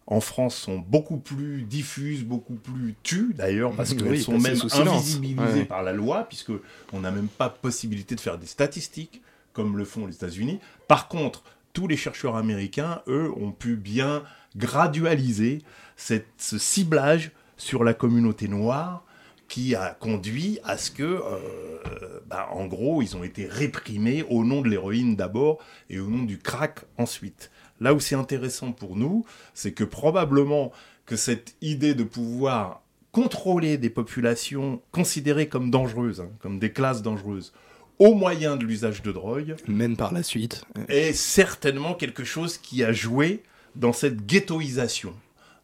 en France sont beaucoup plus diffuses, beaucoup plus tues d'ailleurs, parce Oui, qu'elles sont même invisibilisées Ouais. par la loi, puisque on n'a même pas possibilité de faire des statistiques comme le font les États-Unis. Par contre, tous les chercheurs américains, eux, ont pu bien gradualiser cette- ce ciblage sur la communauté noire qui a conduit à ce que, euh, bah, en gros, ils ont été réprimés au nom de l'héroïne d'abord et au nom du crack ensuite. Là où c'est intéressant pour nous, c'est que probablement que cette idée de pouvoir contrôler des populations considérées comme dangereuses, hein, comme des classes dangereuses, au moyen de l'usage de drogue, Même par la suite. est certainement quelque chose qui a joué dans cette ghettoisation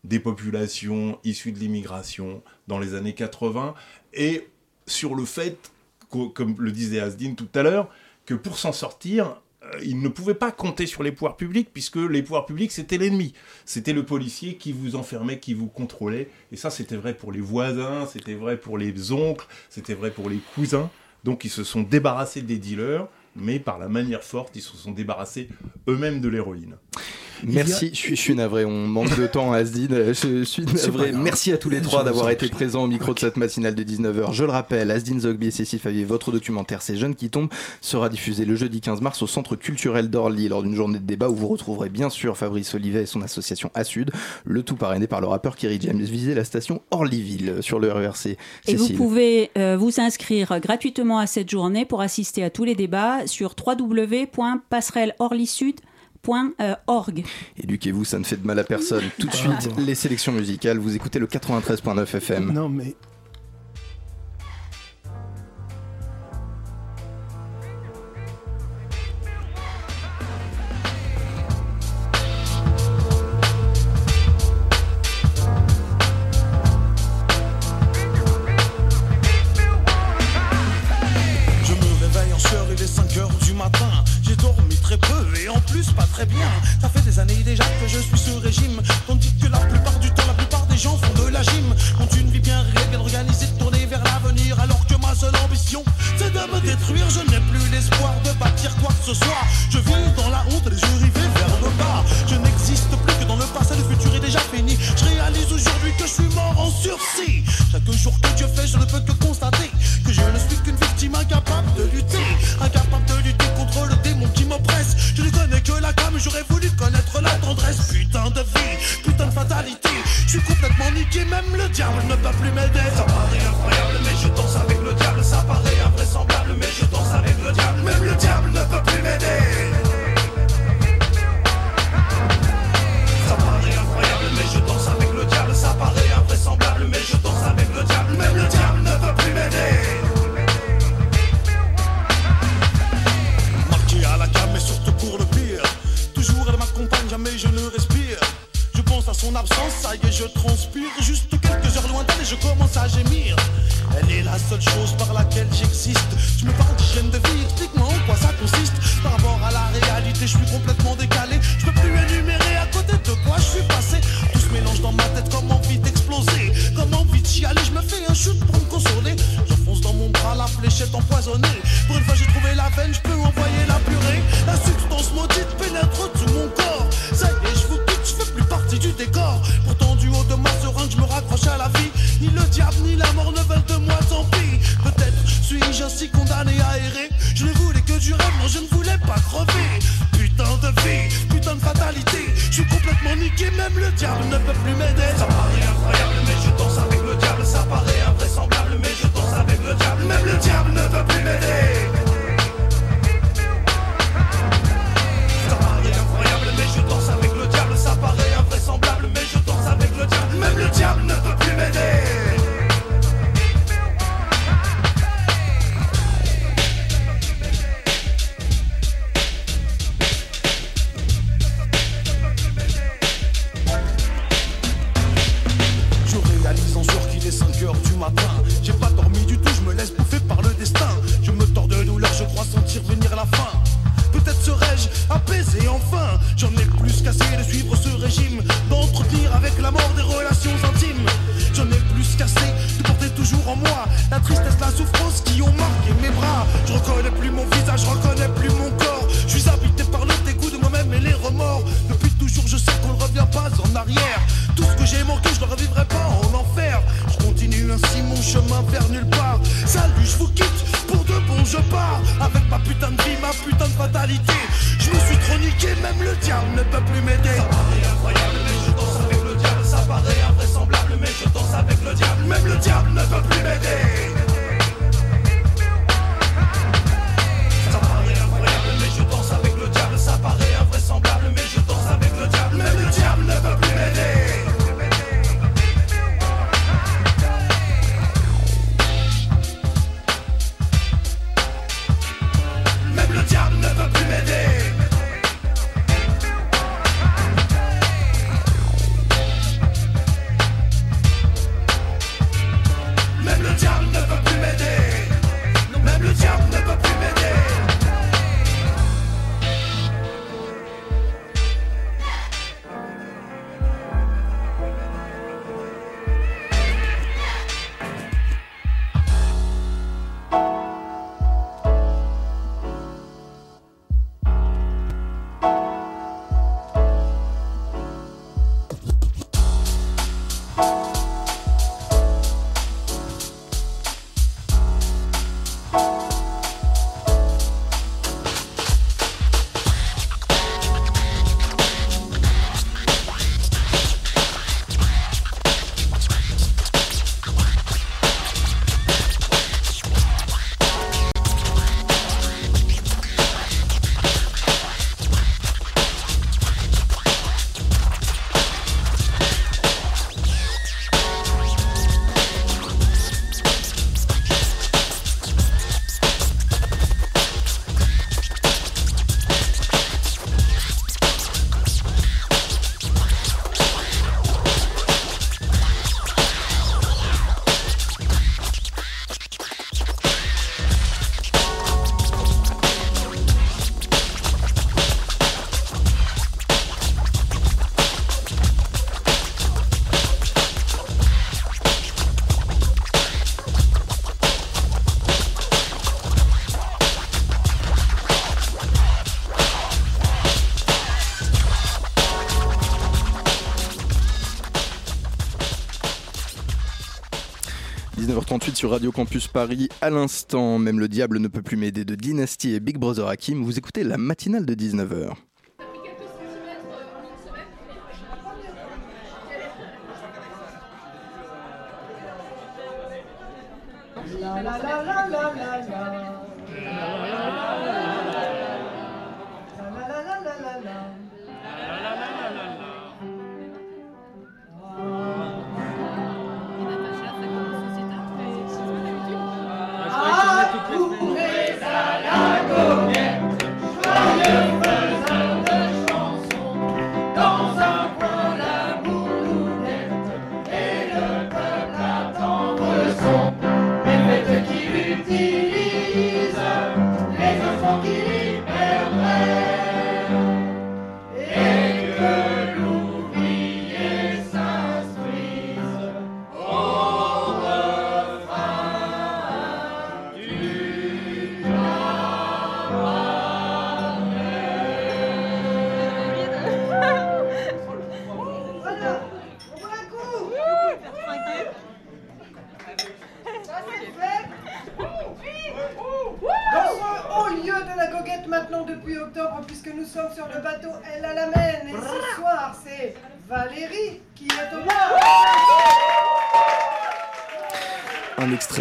des populations issues de l'immigration dans les années 80 et sur le fait, comme le disait Asdin tout à l'heure, que pour s'en sortir, euh, ils ne pouvaient pas compter sur les pouvoirs publics puisque les pouvoirs publics c'était l'ennemi. C'était le policier qui vous enfermait, qui vous contrôlait. Et ça c'était vrai pour les voisins, c'était vrai pour les oncles, c'était vrai pour les cousins. Donc ils se sont débarrassés des dealers, mais par la manière forte, ils se sont débarrassés eux-mêmes de l'héroïne. Merci, je suis, je suis navré, on manque de temps à Asdine, je suis C'est navré. Merci à tous les Je trois d'avoir été présents au micro de cette matinale de 19h. Je le rappelle, Asdine Zogby et Cécile Favier, votre documentaire Ces jeunes qui tombent sera diffusé le jeudi 15 mars au Centre culturel d'Orly lors d'une journée de débat où vous retrouverez bien sûr Fabrice Olivet et son association Assud, le tout parrainé par le rappeur Kerry James. Visez la station Orlyville sur le RERC. Et vous pouvez euh, vous inscrire gratuitement à cette journée pour assister à tous les débats sur www.passerelleorlysud.org. Éduquez-vous, ça ne fait de mal à personne. Tout de suite, les sélections musicales. Vous écoutez le 93.9 FM. Non, mais très bien. Ça fait des années déjà que je suis ce régime. Tandis que la plupart du temps, la plupart des gens font de la gym. Ont une vie bien réelle, bien organisée, tournée vers l'avenir. Alors que ma seule ambition, c'est de me détruire. Je n'ai plus l'espoir de bâtir quoi que ce soit. Je vis dans la honte, les yeux rivés vers le bas. Je n'existe plus que dans le passé, le futur est déjà fini. Je réalise aujourd'hui que je suis mort en sursis. Chaque jour que Dieu fait, je ne peux que constater que je ne suis qu'une victime incapable de lutter. Incapable de lutter contre le démon qui m'oppresse. Je ne connais j'aurais voulu connaître la tendresse. Putain de vie, putain de fatalité. Je suis complètement niqué, même le diable ne peut plus m'aider. Ça paraît incroyable, mais je danse avec le diable. Ça paraît on foot sur Radio Campus Paris. À l'instant, même le diable ne peut plus m'aider de Dynasty et Big Brother Hakim. Vous écoutez la matinale de 19h.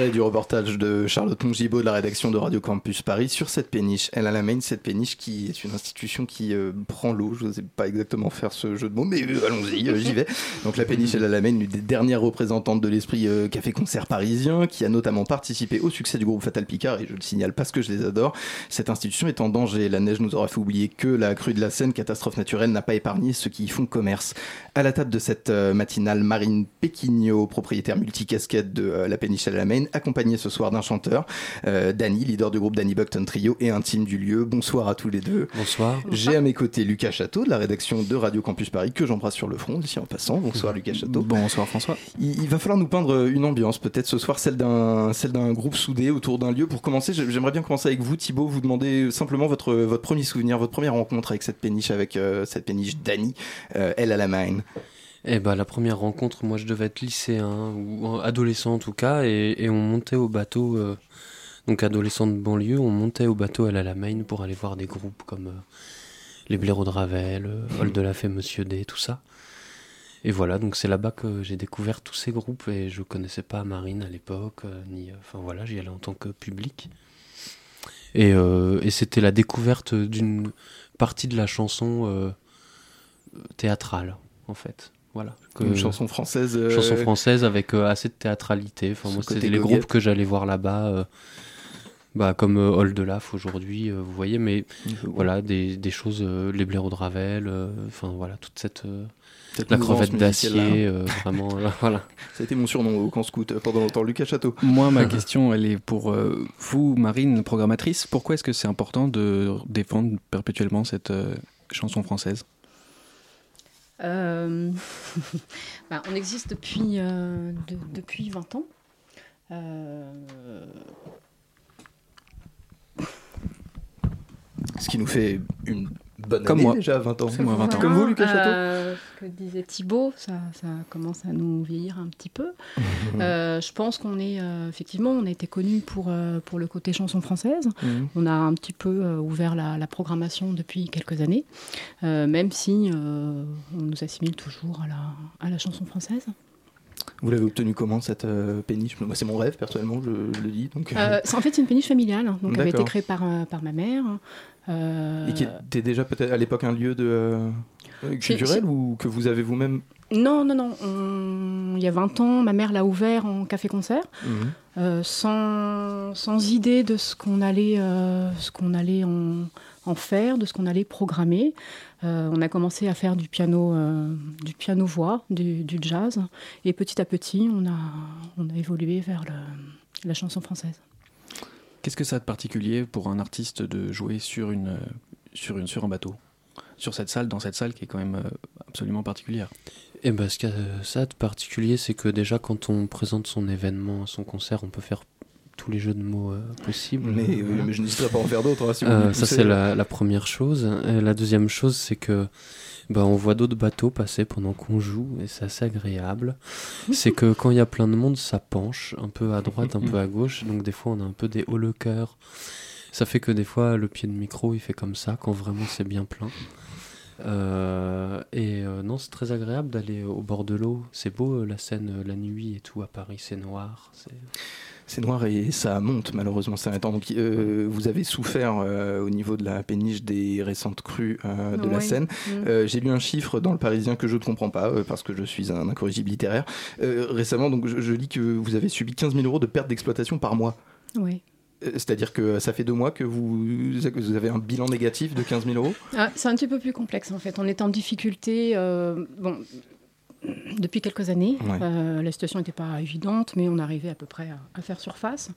Du reportage de Charlotte Mongibaud de la rédaction de Radio Campus Paris sur cette péniche. Elle a la main, cette péniche qui est une institution qui euh, prend l'eau. Je ne sais pas exactement faire ce jeu de mots, mais euh, allons-y, euh, j'y vais. Donc la péniche Elle a la main, une des dernières représentantes de l'esprit café-concert parisien, qui a notamment participé au succès du groupe Fatal Picard, et je le signale parce que je les adore. Cette institution est en danger. La neige nous aura fait oublier que la crue de la Seine, catastrophe naturelle, n'a pas épargné ceux qui y font commerce. À la table de cette matinale, Marine Péquignot, propriétaire multicasquette de la péniche à la main, accompagné ce soir d'un chanteur, euh, Danny, leader du groupe Danny Buckton Trio et intime du lieu. Bonsoir à tous les deux. Bonsoir. J'ai à mes côtés Lucas Château de la rédaction de Radio Campus Paris, que j'embrasse sur le front, ici en passant. Bonsoir Lucas Château. Bonsoir François. Il, il va falloir nous peindre une ambiance, peut-être ce soir celle d'un celle d'un groupe soudé autour d'un lieu. Pour commencer, j'ai- j'aimerais bien commencer avec vous, Thibaut, vous demander simplement votre, votre premier souvenir, votre première rencontre avec cette péniche, avec euh, cette péniche Dany, euh, elle à la main. Eh ben, la première rencontre, moi je devais être lycéen ou adolescent en tout cas, et, et on montait au bateau, euh, donc adolescent de banlieue, on montait au bateau à la pour aller voir des groupes comme euh, les Blaireaux de Ravel, euh, Hall de la Fée, Monsieur D, tout ça. Et voilà, donc c'est là-bas que j'ai découvert tous ces groupes et je connaissais pas Marine à l'époque, ni, enfin voilà, j'y allais en tant que public. Et, euh, et c'était la découverte d'une partie de la chanson euh, théâtrale, en fait. Voilà. Une chanson française, euh, Chanson française avec euh, assez de théâtralité. Enfin, moi, c'était les groupes que j'allais voir là-bas. euh, bah, comme euh, Hall de Laf aujourd'hui, euh, vous voyez, mais voilà, des, des choses, euh, les blaireaux de Ravel, euh, enfin voilà, toute cette. euh, Cette la crevette d'acier, euh, vraiment, euh, voilà. Ça a été mon surnom au camp scout pendant longtemps, Lucas Château. Moi, ma question, elle est pour euh, vous, Marine, programmatrice. Pourquoi est-ce que c'est important de défendre perpétuellement cette euh, chanson française? Euh, bah, on existe depuis, euh, de- depuis 20 ans. Euh, Ce qui nous fait une bonne Comme année moi. déjà, 20 ans. Moi, 20 ans. Comme vous, Lucas Château Euh, Ce que disait Thibaut, ça, ça commence à nous vieillir un petit peu. Euh, je pense qu'on est, euh, effectivement, on a été connu pour, euh, pour le côté chanson française. Mhm. On a un petit peu euh, ouvert la, la programmation depuis quelques années, euh, même si euh, on nous assimile toujours à la, à la chanson française. Vous l'avez obtenu comment cette euh, péniche? Moi, c'est mon rêve, personnellement, je, je le dis. Donc, Euh, c'est- en fait, c'est une péniche familiale, hein, donc elle avait été créée par, euh, par ma mère. Euh, Et qui était déjà peut-être à l'époque un lieu de, euh, culturel ou que vous avez vous-même Non, non, non. on- Il y a 20 ans, ma mère l'a ouvert en café-concert, Mhm. euh, sans, sans idée de ce qu'on allait, ce qu'on allait en, en faire, de ce qu'on allait programmer. Euh, on a commencé à faire du piano, euh, du piano voix, du, du jazz, et petit à petit, on a, on a évolué vers le- la chanson française. Qu'est-ce que ça a de particulier pour un artiste de jouer sur, une, euh, sur, une, sur un bateau Sur cette salle, dans cette salle qui est quand même euh, absolument particulière? Et ben, ce qu'il y a ça de particulier, c'est que déjà, quand on présente son événement, son concert, on peut faire tous les jeux de mots euh, possibles. Mais, oui, Voilà. mais je n'hésiterai pas à en faire d'autres, hein, si Euh, ça, c'est la, la première chose. Et la deuxième chose, c'est que bah, on voit d'autres bateaux passer pendant qu'on joue, et c'est assez agréable. c'est que quand il y a plein de monde, ça penche un peu à droite, un peu à gauche. Donc, des fois, on a un peu des hauts le cœur. Ça fait que des fois, le pied de micro, il fait comme ça, quand vraiment c'est bien plein. Euh, et euh, non, c'est très agréable d'aller au bord de l'eau. C'est beau, euh, la scène, euh, la nuit et tout à Paris, c'est noir. C'est noir et ça monte malheureusement ces derniers temps. Donc, euh, vous avez souffert euh, au niveau de la péniche des récentes crues euh, de la. Seine. Mm. Euh, J'ai lu un chiffre dans le Parisien que je ne comprends pas euh, parce que je suis un incorrigible littéraire. Euh, récemment, donc, je, je lis que vous avez subi 15 000 euros de perte d'exploitation par mois. Oui. C'est-à-dire que ça fait deux mois que vous, que vous avez un bilan négatif de 15 000 euros? Ah, c'est un petit peu plus complexe en fait. On est en difficulté. euh, bon, depuis quelques années, Ouais. Euh, la situation n'était pas évidente, mais on arrivait à peu près à, à faire surface.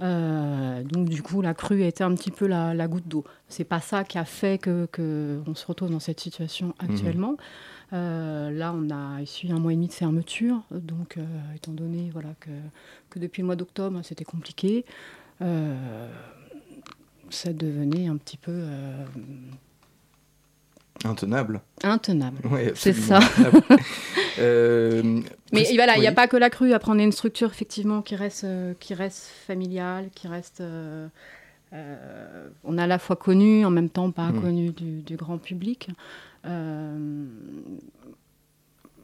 Euh, donc du coup, la crue a été un petit peu la, la goutte d'eau. C'est pas ça qui a fait que, que on se retrouve dans cette situation actuellement. Euh, là, on a essuyé un mois et demi de fermeture, donc étant donné voilà que, que depuis le mois d'octobre, c'était compliqué. ça devenait un petit peu euh, Intenable. intenable. Ouais, c'est ça. Euh, Mais voilà, il n'y a pas que la crue. Après, on est une structure effectivement qui reste, euh, qui reste familiale, qui reste. euh, on est à la fois connu, en même temps pas Mm. connu du, du grand public.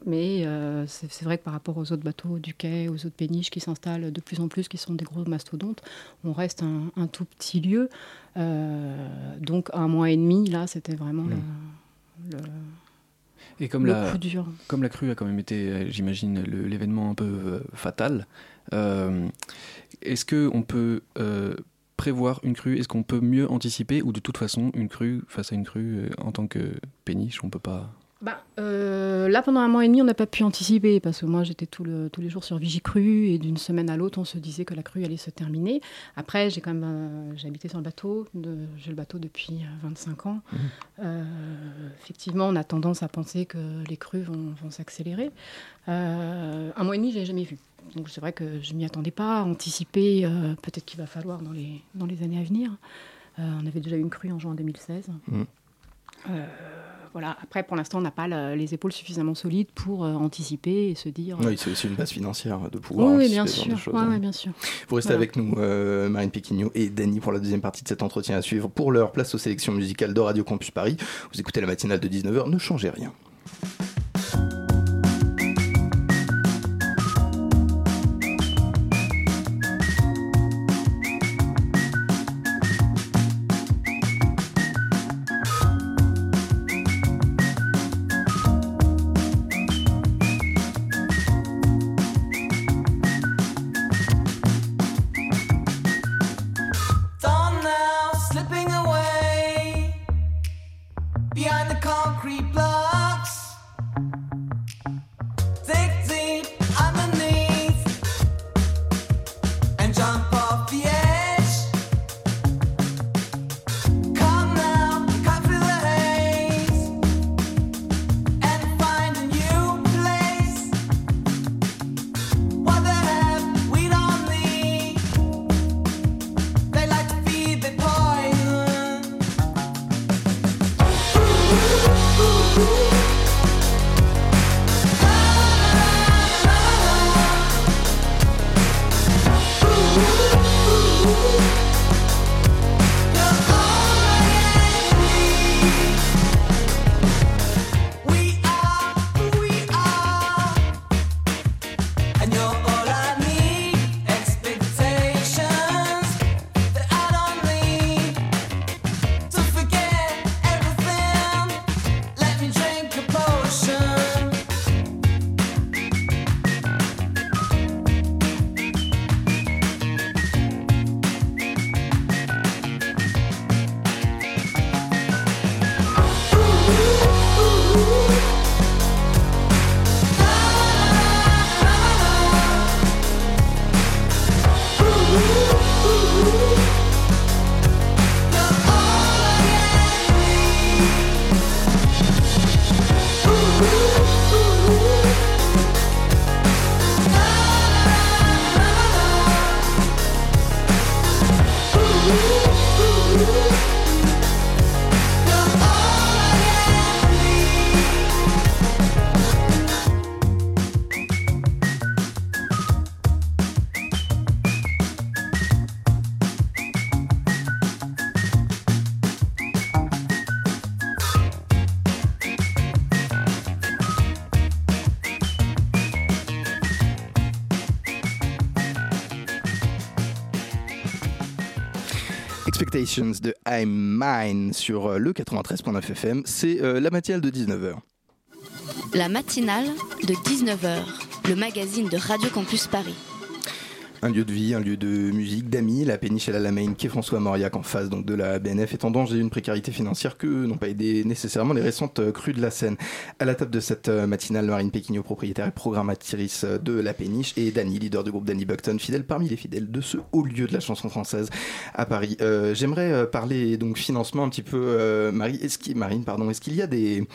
Mais euh, c'est vrai que par rapport aux autres bateaux du quai, aux autres péniches qui s'installent de plus en plus, qui sont des gros mastodontes, on reste un, un tout petit lieu. Euh, donc un mois et demi, là, c'était vraiment Mm. Le- Et comme le la, coup dur. comme la crue a quand même été, euh, j'imagine, l'événement un peu euh, fatal, euh, est-ce qu'on peut prévoir une crue? Est-ce qu'on peut mieux anticiper Ou de toute façon, une crue, face à une crue, en tant que péniche, on peut pas bah, euh, Là, pendant un mois et demi, on n'a pas pu anticiper parce que moi, j'étais le, tous les jours sur Vigicru et d'une semaine à l'autre, on se disait que la crue allait se terminer. Après, j'ai quand même euh, j'ai habité sur le bateau. J'ai le bateau depuis 25 ans. Mmh. Euh, effectivement, on a tendance à penser que les crues vont, vont s'accélérer. un mois et demi, je jamais vu. Donc c'est vrai que je m'y attendais pas, anticiper. peut-être qu'il va falloir dans les, dans les années à venir. on avait déjà eu une crue en juin 2016. Mmh. Voilà. Après, pour l'instant, on n'a pas les épaules suffisamment solides pour euh, anticiper et se dire. Oui, c'est aussi une base financière de pouvoir. Oui, bien sûr. Choses, ouais, bien sûr. Vous restez avec nous, euh, Marine Péquignot et Dany, pour la deuxième partie de cet entretien à suivre. Pour leur place aux sélections musicales de Radio Campus Paris. Vous écoutez la matinale de 19h, ne changez rien. De I'm Mine sur euh, le 93.9 FM. C'est euh, la matinale de 19h. La matinale de 19h, le magazine de Radio Campus Paris un lieu de vie, un lieu de musique, d'amis. La péniche à la qui est François Mauriac en face donc de la BNF est en danger d'une précarité financière que n'ont pas aidé nécessairement les récentes euh, crues de la Seine. À la table de cette euh, matinale, Marine Péquignot, propriétaire et programmatrice euh, de la péniche, et Danny, leader du groupe Danny Buckton, fidèle parmi les fidèles de ce haut lieu de la chanson française à Paris. J'aimerais parler donc financement un petit peu, Marie, Marine, pardon, est-ce qu'il y a des,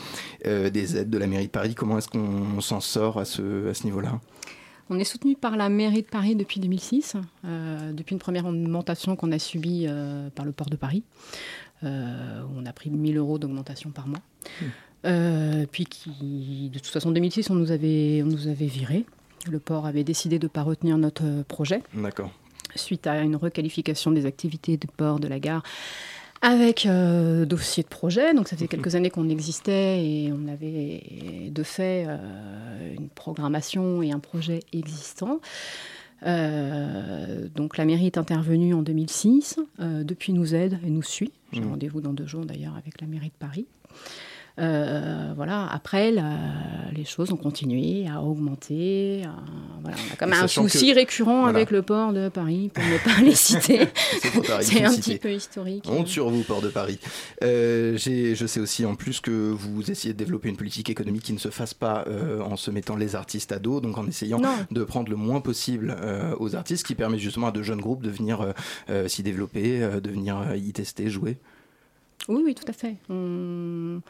des aides de la mairie de Paris? Comment est-ce qu'on s'en sort à ce niveau-là? On est soutenu par la mairie de Paris depuis 2006, euh, depuis une première augmentation qu'on a subie euh, par le port de Paris. Euh, on a pris 1000 euros d'augmentation par mois. Hmm. puis qui, de toute façon, en 2006, on nous avait, on nous avait viré. Le port avait décidé de ne pas retenir notre projet. D'accord. Suite à une requalification des activités de port de la gare avec euh, dossier de projet. Donc ça faisait quelques années qu'on existait et on avait de fait euh, une programmation et un projet existant. Euh, donc la mairie est intervenue en 2006, depuis nous aide et nous suit. J'ai mmh. rendez-vous dans deux jours d'ailleurs avec la mairie de Paris. Euh, voilà. Après, la- les choses ont continué à augmenter. à- voilà, on a quand même Et un que- souci récurrent voilà. avec le port de Paris, pour ne pas les citer. C'est un petit peu historique. Honte sur vous, Port de Paris. Euh, je sais aussi en plus que vous essayez de développer une politique économique qui ne se fasse pas euh, en se mettant les artistes à dos, donc en essayant Non. de prendre le moins possible aux artistes, qui permet justement à de jeunes groupes de venir s'y développer, de venir y tester, jouer. Oui, oui, tout à fait. On-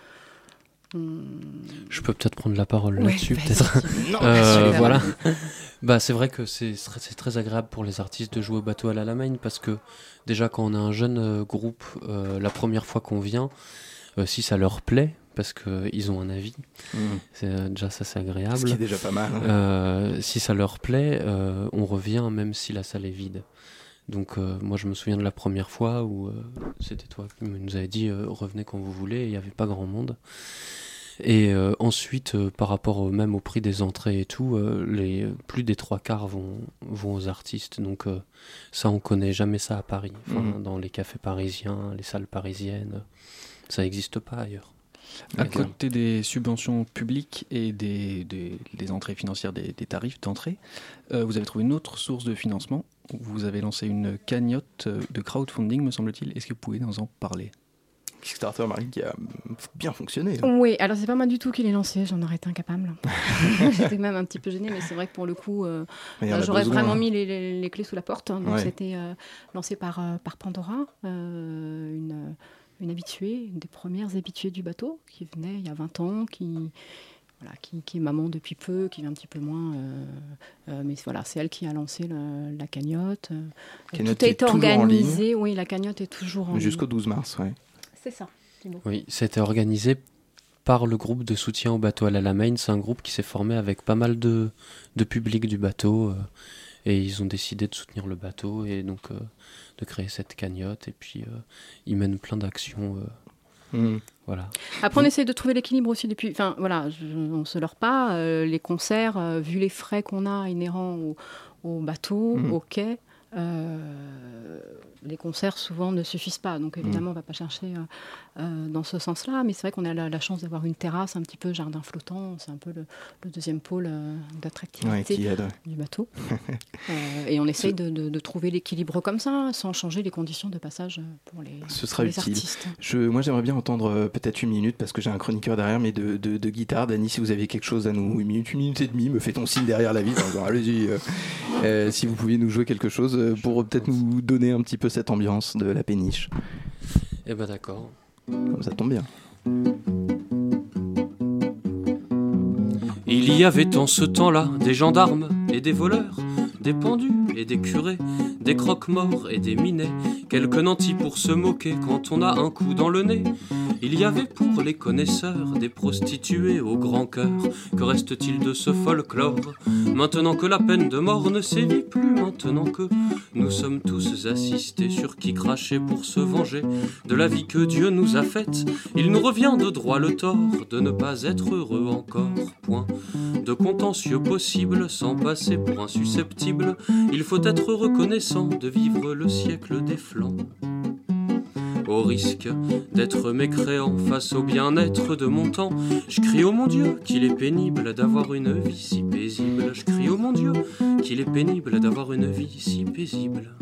Je peux peut-être prendre la parole Ouais, là-dessus, vas-y. peut-être. Non, Euh, voilà. bah, c'est vrai que c'est très agréable pour les artistes de jouer au bateau à la parce que déjà quand on a un jeune euh, groupe, euh, la première fois qu'on vient, euh, si ça leur plaît, parce qu'ils ont un avis, Mhm. c'est déjà ça c'est agréable. Ce qui est déjà pas mal, hein. Euh, si ça leur plaît, euh, on revient même si la salle est vide. Donc euh, moi je me souviens de la première fois où euh, c'était toi qui nous avais dit euh, revenez quand vous voulez, il n'y avait pas grand monde. Et ensuite, par rapport au, même au prix des entrées et tout, les, plus des trois quarts vont, vont aux artistes. Donc ça, on connaît jamais ça à Paris. Enfin, Mhm. Dans les cafés parisiens, les salles parisiennes, ça n'existe pas ailleurs. À côté des subventions publiques et des, des- des entrées financières, des, des tarifs d'entrée, euh, vous avez trouvé une autre source de financement. Vous avez lancé une cagnotte euh, de crowdfunding, me semble-t-il. Est-ce que vous pouvez nous en parler? Kickstarter, Marine, qui a bien fonctionné. Oui, alors c'est pas moi du tout qui l'ai lancé, j'en aurais été incapable. J'étais même un petit peu gênée, mais c'est vrai que pour le coup, euh, j'aurais vraiment hein. mis les, les- les clés sous la porte. hein. Donc Ouais. c'était euh, lancé par, euh, par Pandora, euh, une, une habituée, une des premières habituées du bateau, qui venait il y a 20 ans, qui, voilà, qui, qui est maman depuis peu, qui vient un petit peu moins. euh, euh, mais voilà, c'est elle qui a lancé le- la cagnotte. euh, Cagnotte Tout est en organisé, oui, la cagnotte est toujours en ligne. Jusqu'au 12 mars, ouais. C'est ça. Oui, c'était organisé par le groupe de soutien au bateau à la Lamaine. C'est un groupe qui s'est formé avec pas mal de, de public du bateau. euh, et ils ont décidé de soutenir le bateau et donc euh, de créer cette cagnotte. Et puis, euh, ils mènent plein d'actions. euh, Mhm. Voilà. Après, on essaye de trouver l'équilibre aussi depuis. Enfin, voilà, je- on se leurre pas. euh, les concerts, euh, vu les frais qu'on a inhérents au, au bateau, Mhm. au quai, les concerts souvent ne suffisent pas. Donc évidemment, on va pas chercher euh, euh, dans ce sens-là. Mais c'est vrai qu'on a la, la chance d'avoir une terrasse, un petit peu jardin flottant. C'est un peu le, le deuxième pôle euh, d'attractivité Ouais, du bateau. Euh, et on essaye de, de- de trouver l'équilibre comme ça, sans changer les conditions de passage pour les, Ce pour sera les utile. artistes. Je, moi, j'aimerais bien entendre euh, peut-être une minute parce que j'ai un chroniqueur derrière, mais de, guitare. Dany, si vous avez quelque chose à nous, une minute, une minute et demie, me fait ton signe derrière la disant, Allez-y, euh, euh, si vous pouviez nous jouer quelque chose euh, pour euh, peut-être nous donner un petit peu cette ambiance de la péniche. Eh ben d'accord. Comme ça tombe bien. Il y avait en ce temps-là des gendarmes et des voleurs, des pendus et des curés, des croque-morts et des minets, quelques nantis pour se moquer quand on a un coup dans le nez. Il y avait pour les connaisseurs des prostituées au grand cœur. Que reste-t-il de ce folklore? Maintenant que la peine de mort ne sévit plus, maintenant que nous sommes tous assistés sur qui cracher pour se venger de la vie que Dieu nous a faite, il nous revient de droit le tort de ne pas être heureux encore. Point de contentieux possible sans passer pour un Il faut être reconnaissant de vivre le siècle des flancs. Au risque d'être mécréant face au bien-être de mon temps, je crie au mon Dieu qu'il est pénible d'avoir une vie si paisible. Je crie au mon Dieu qu'il est pénible d'avoir une vie si paisible.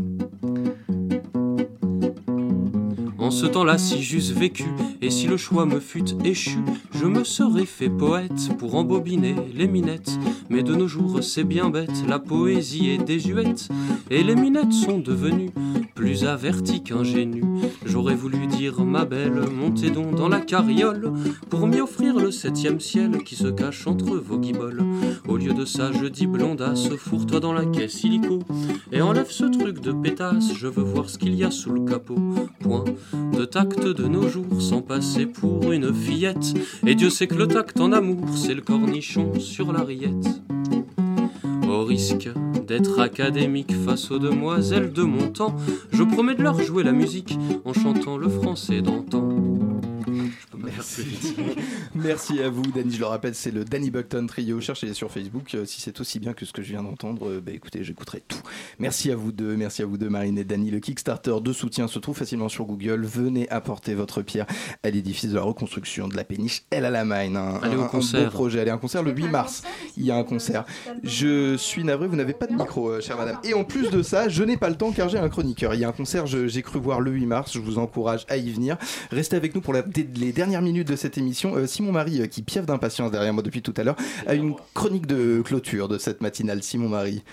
Ce temps-là, si j'eusse vécu, et si le choix me fût échu, je me serais fait poète pour embobiner les minettes. Mais de nos jours, c'est bien bête, la poésie est désuète, et les minettes sont devenues plus averties qu'ingénues. J'aurais voulu dire, ma belle, montez donc dans la carriole, pour m'y offrir le septième ciel qui se cache entre vos guiboles. Au lieu de ça, je dis blondasse, fourre-toi dans la caisse illico, et enlève ce truc de pétasse, je veux voir ce qu'il y a sous le capot. Point de tact de nos jours sans passer pour une fillette. Et Dieu sait que le tact en amour, c'est le cornichon sur la rillette. Au risque d'être académique face aux demoiselles de mon temps, je promets de leur jouer la musique en chantant le français d'antan. Pas Merci à vous, Danny. Je le rappelle, c'est le Danny Buckton Trio. Cherchez-les sur Facebook. Euh, Si c'est aussi bien que ce que je viens d'entendre, euh, bah, écoutez, j'écouterai tout. Merci à vous deux. Merci à vous deux, Marine et Danny. Le Kickstarter de soutien se trouve facilement sur Google. Venez apporter votre pierre à l'édifice de la reconstruction de la péniche Elle à la Mine. Un, Allez au un- un concert. beau projet. Allez, un concert le 8 mars. Il y a un concert. Je suis navré, vous n'avez pas de micro, euh, chère madame. Et en plus de ça, je n'ai pas le temps car j'ai un chroniqueur. Il y a un concert, j'ai cru voir le 8 mars. Je vous encourage à y venir. Restez avec nous pour la- les dernières minutes de cette émission. Euh, Simon Marie, euh, qui piaffe d'impatience derrière moi depuis tout à l'heure, a une chronique de clôture de cette matinale. Simon Marie.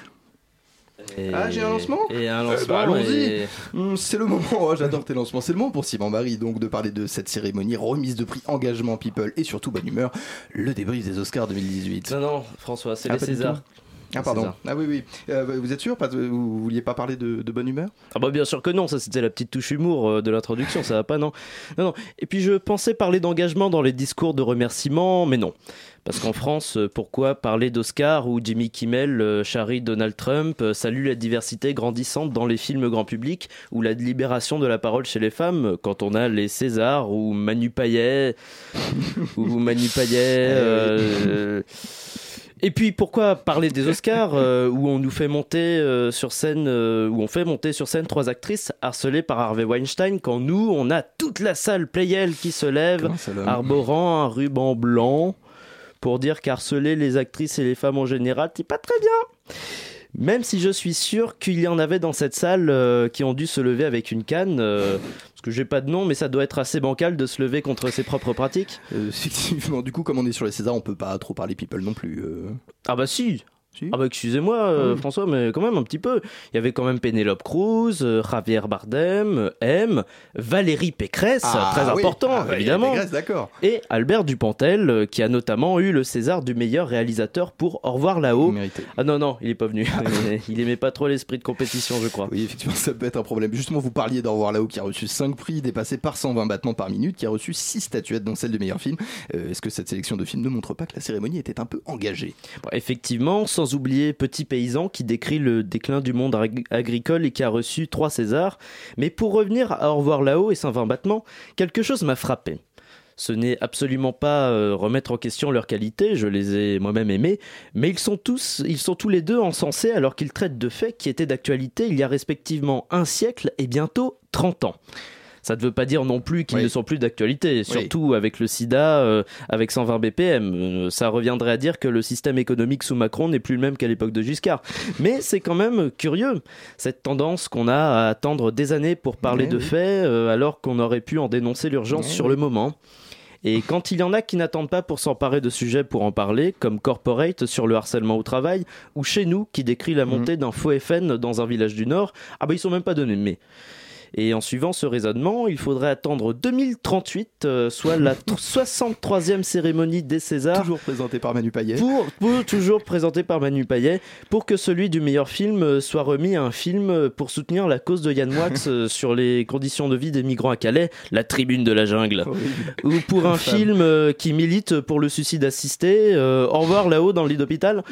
Ah, j'ai un lancement Et un Eh lancement. bah, Allons-y et- Hum, C'est le moment, Oh, j'adore tes lancements, c'est le moment pour Simon Marie donc de parler de cette cérémonie, remise de prix, engagement people et surtout bonne humeur, le débrief des Oscars 2018. Non, non, François, c'est Ah, les Césars. Ah pardon, ah oui oui, Euh, vous êtes sûr? Pas Vous vouliez pas parler de, de bonne humeur? Ah bah bien sûr que non, ça c'était la petite touche humour euh, de l'introduction, ça va pas non. Non non. Et puis je pensais parler d'engagement dans les discours de remerciement, mais non. Parce qu'en France, euh, pourquoi parler d'Oscar où Jimmy Kimmel charrie Donald Trump, salue la diversité grandissante dans les films grand public ou la libération de la parole chez les femmes quand on a les Césars ou Manu Payet ou Manu Payet euh, et puis pourquoi parler des Oscars euh, où on nous fait monter euh, sur scène euh, où on fait monter sur scène trois actrices harcelées par Harvey Weinstein quand nous on a toute la salle Playel qui se lève arborant un ruban blanc pour dire qu'harceler les actrices et les femmes en général c'est pas très bien. Même si je suis sûr qu'il y en avait dans cette salle euh, qui ont dû se lever avec une canne, euh, parce que j'ai pas de nom, mais ça doit être assez bancal de se lever contre ses propres pratiques. Euh, Effectivement, du coup, comme on est sur les Césars, on peut pas trop parler people non plus. euh. Ah bah si Ah bah excusez-moi euh, Ah oui. François, mais quand même un petit peu. Il y avait quand même Pénélope Cruz, euh, Javier Bardem, M, Valérie Pécresse, Ah très oui. important Ah, Valérie évidemment. Pécresse, d'accord. Et Albert Dupontel, euh, qui a notamment eu le César du meilleur réalisateur pour Au revoir là-haut. Ah non non, il est pas venu. il aimait pas trop l'esprit de compétition, je crois. Oui, effectivement, ça peut être un problème. Justement, vous parliez d'Au revoir là-haut qui a reçu 5 prix, dépassé par 120 battements par minute, qui a reçu 6 statuettes, dont celle de meilleur film. Est-ce que cette sélection de films ne montre pas que la cérémonie était un peu engagée? Bon, effectivement, sans oublier Petit Paysan qui décrit le déclin du monde ag- agricole et qui a reçu trois Césars. Mais pour revenir à Au revoir là-haut et 120 battements, quelque chose m'a frappé. Ce n'est absolument pas euh, remettre en question leur qualité, je les ai moi-même aimés, mais ils sont tous, ils sont tous les deux encensés alors qu'ils traitent de faits qui étaient d'actualité il y a respectivement un siècle et bientôt 30 ans. Ça ne veut pas dire non plus qu'ils ne sont plus d'actualité, surtout avec le sida, euh, avec 120 BPM. Euh, ça reviendrait à dire que le système économique sous Macron n'est plus le même qu'à l'époque de Giscard. Mais c'est quand même curieux, cette tendance qu'on a à attendre des années pour parler de faits, euh, alors qu'on aurait pu en dénoncer l'urgence sur le moment. Et quand il y en a qui n'attendent pas pour s'emparer de sujets pour en parler, comme Corporate sur le harcèlement au travail, ou chez nous qui décrit la montée d'un faux FN dans un village du Nord, ah bah ils sont même pas donnés. Mais et en suivant ce raisonnement, il faudrait attendre 2038, euh, soit la t- 63e cérémonie des Césars. Toujours présentée par Manu Payet. Pour, pour- toujours présenté par Manu Payet, pour que celui du meilleur film euh, soit remis à un film euh, pour soutenir la cause de Yann Wax sur les conditions de vie des migrants à Calais, La Tribune de la Jungle. Ou pour un film euh, qui milite pour le suicide assisté, euh, Au revoir là-haut dans le lit d'hôpital.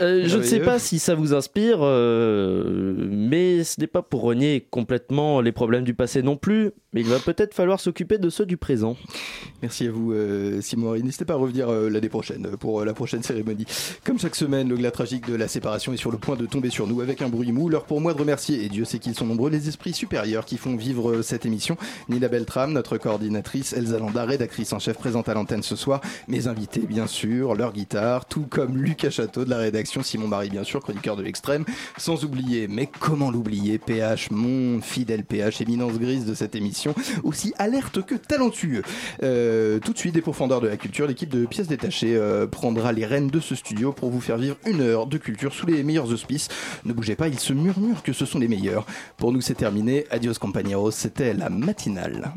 Euh, je ne sais pas si ça vous inspire, euh, mais ce n'est pas pour renier complètement les problèmes du passé non plus, mais il va peut-être falloir s'occuper de ceux du présent. Merci à vous, euh, Simon. N'hésitez pas à revenir l'année prochaine pour la prochaine cérémonie. Comme chaque semaine, le glas tragique de la séparation est sur le point de tomber sur nous avec un bruit mou. L'heure pour moi de remercier, et Dieu sait qu'ils sont nombreux, les esprits supérieurs qui font vivre cette émission. Nina Beltram, notre coordinatrice, Elsa Landa, rédactrice en chef présente à l'antenne ce soir. Mes invités, bien sûr, leur guitare, tout comme Lucas Château de la rédaction, Simon Marie, bien sûr, chroniqueur de l'extrême. Sans oublier, mais comment l'oublier, PH, mon fidèle PH, éminence grise de cette émission, aussi alerte que talentueux. Euh, tout de suite, des profondeurs de la culture, l'équipe de pièces détachées euh, prendra les rênes de ce studio pour vous faire vivre une heure de culture sous les meilleurs auspices. Ne bougez pas, il se murmure que ce sont les meilleurs. Pour nous, c'est terminé. Adios compañeros, c'était la matinale.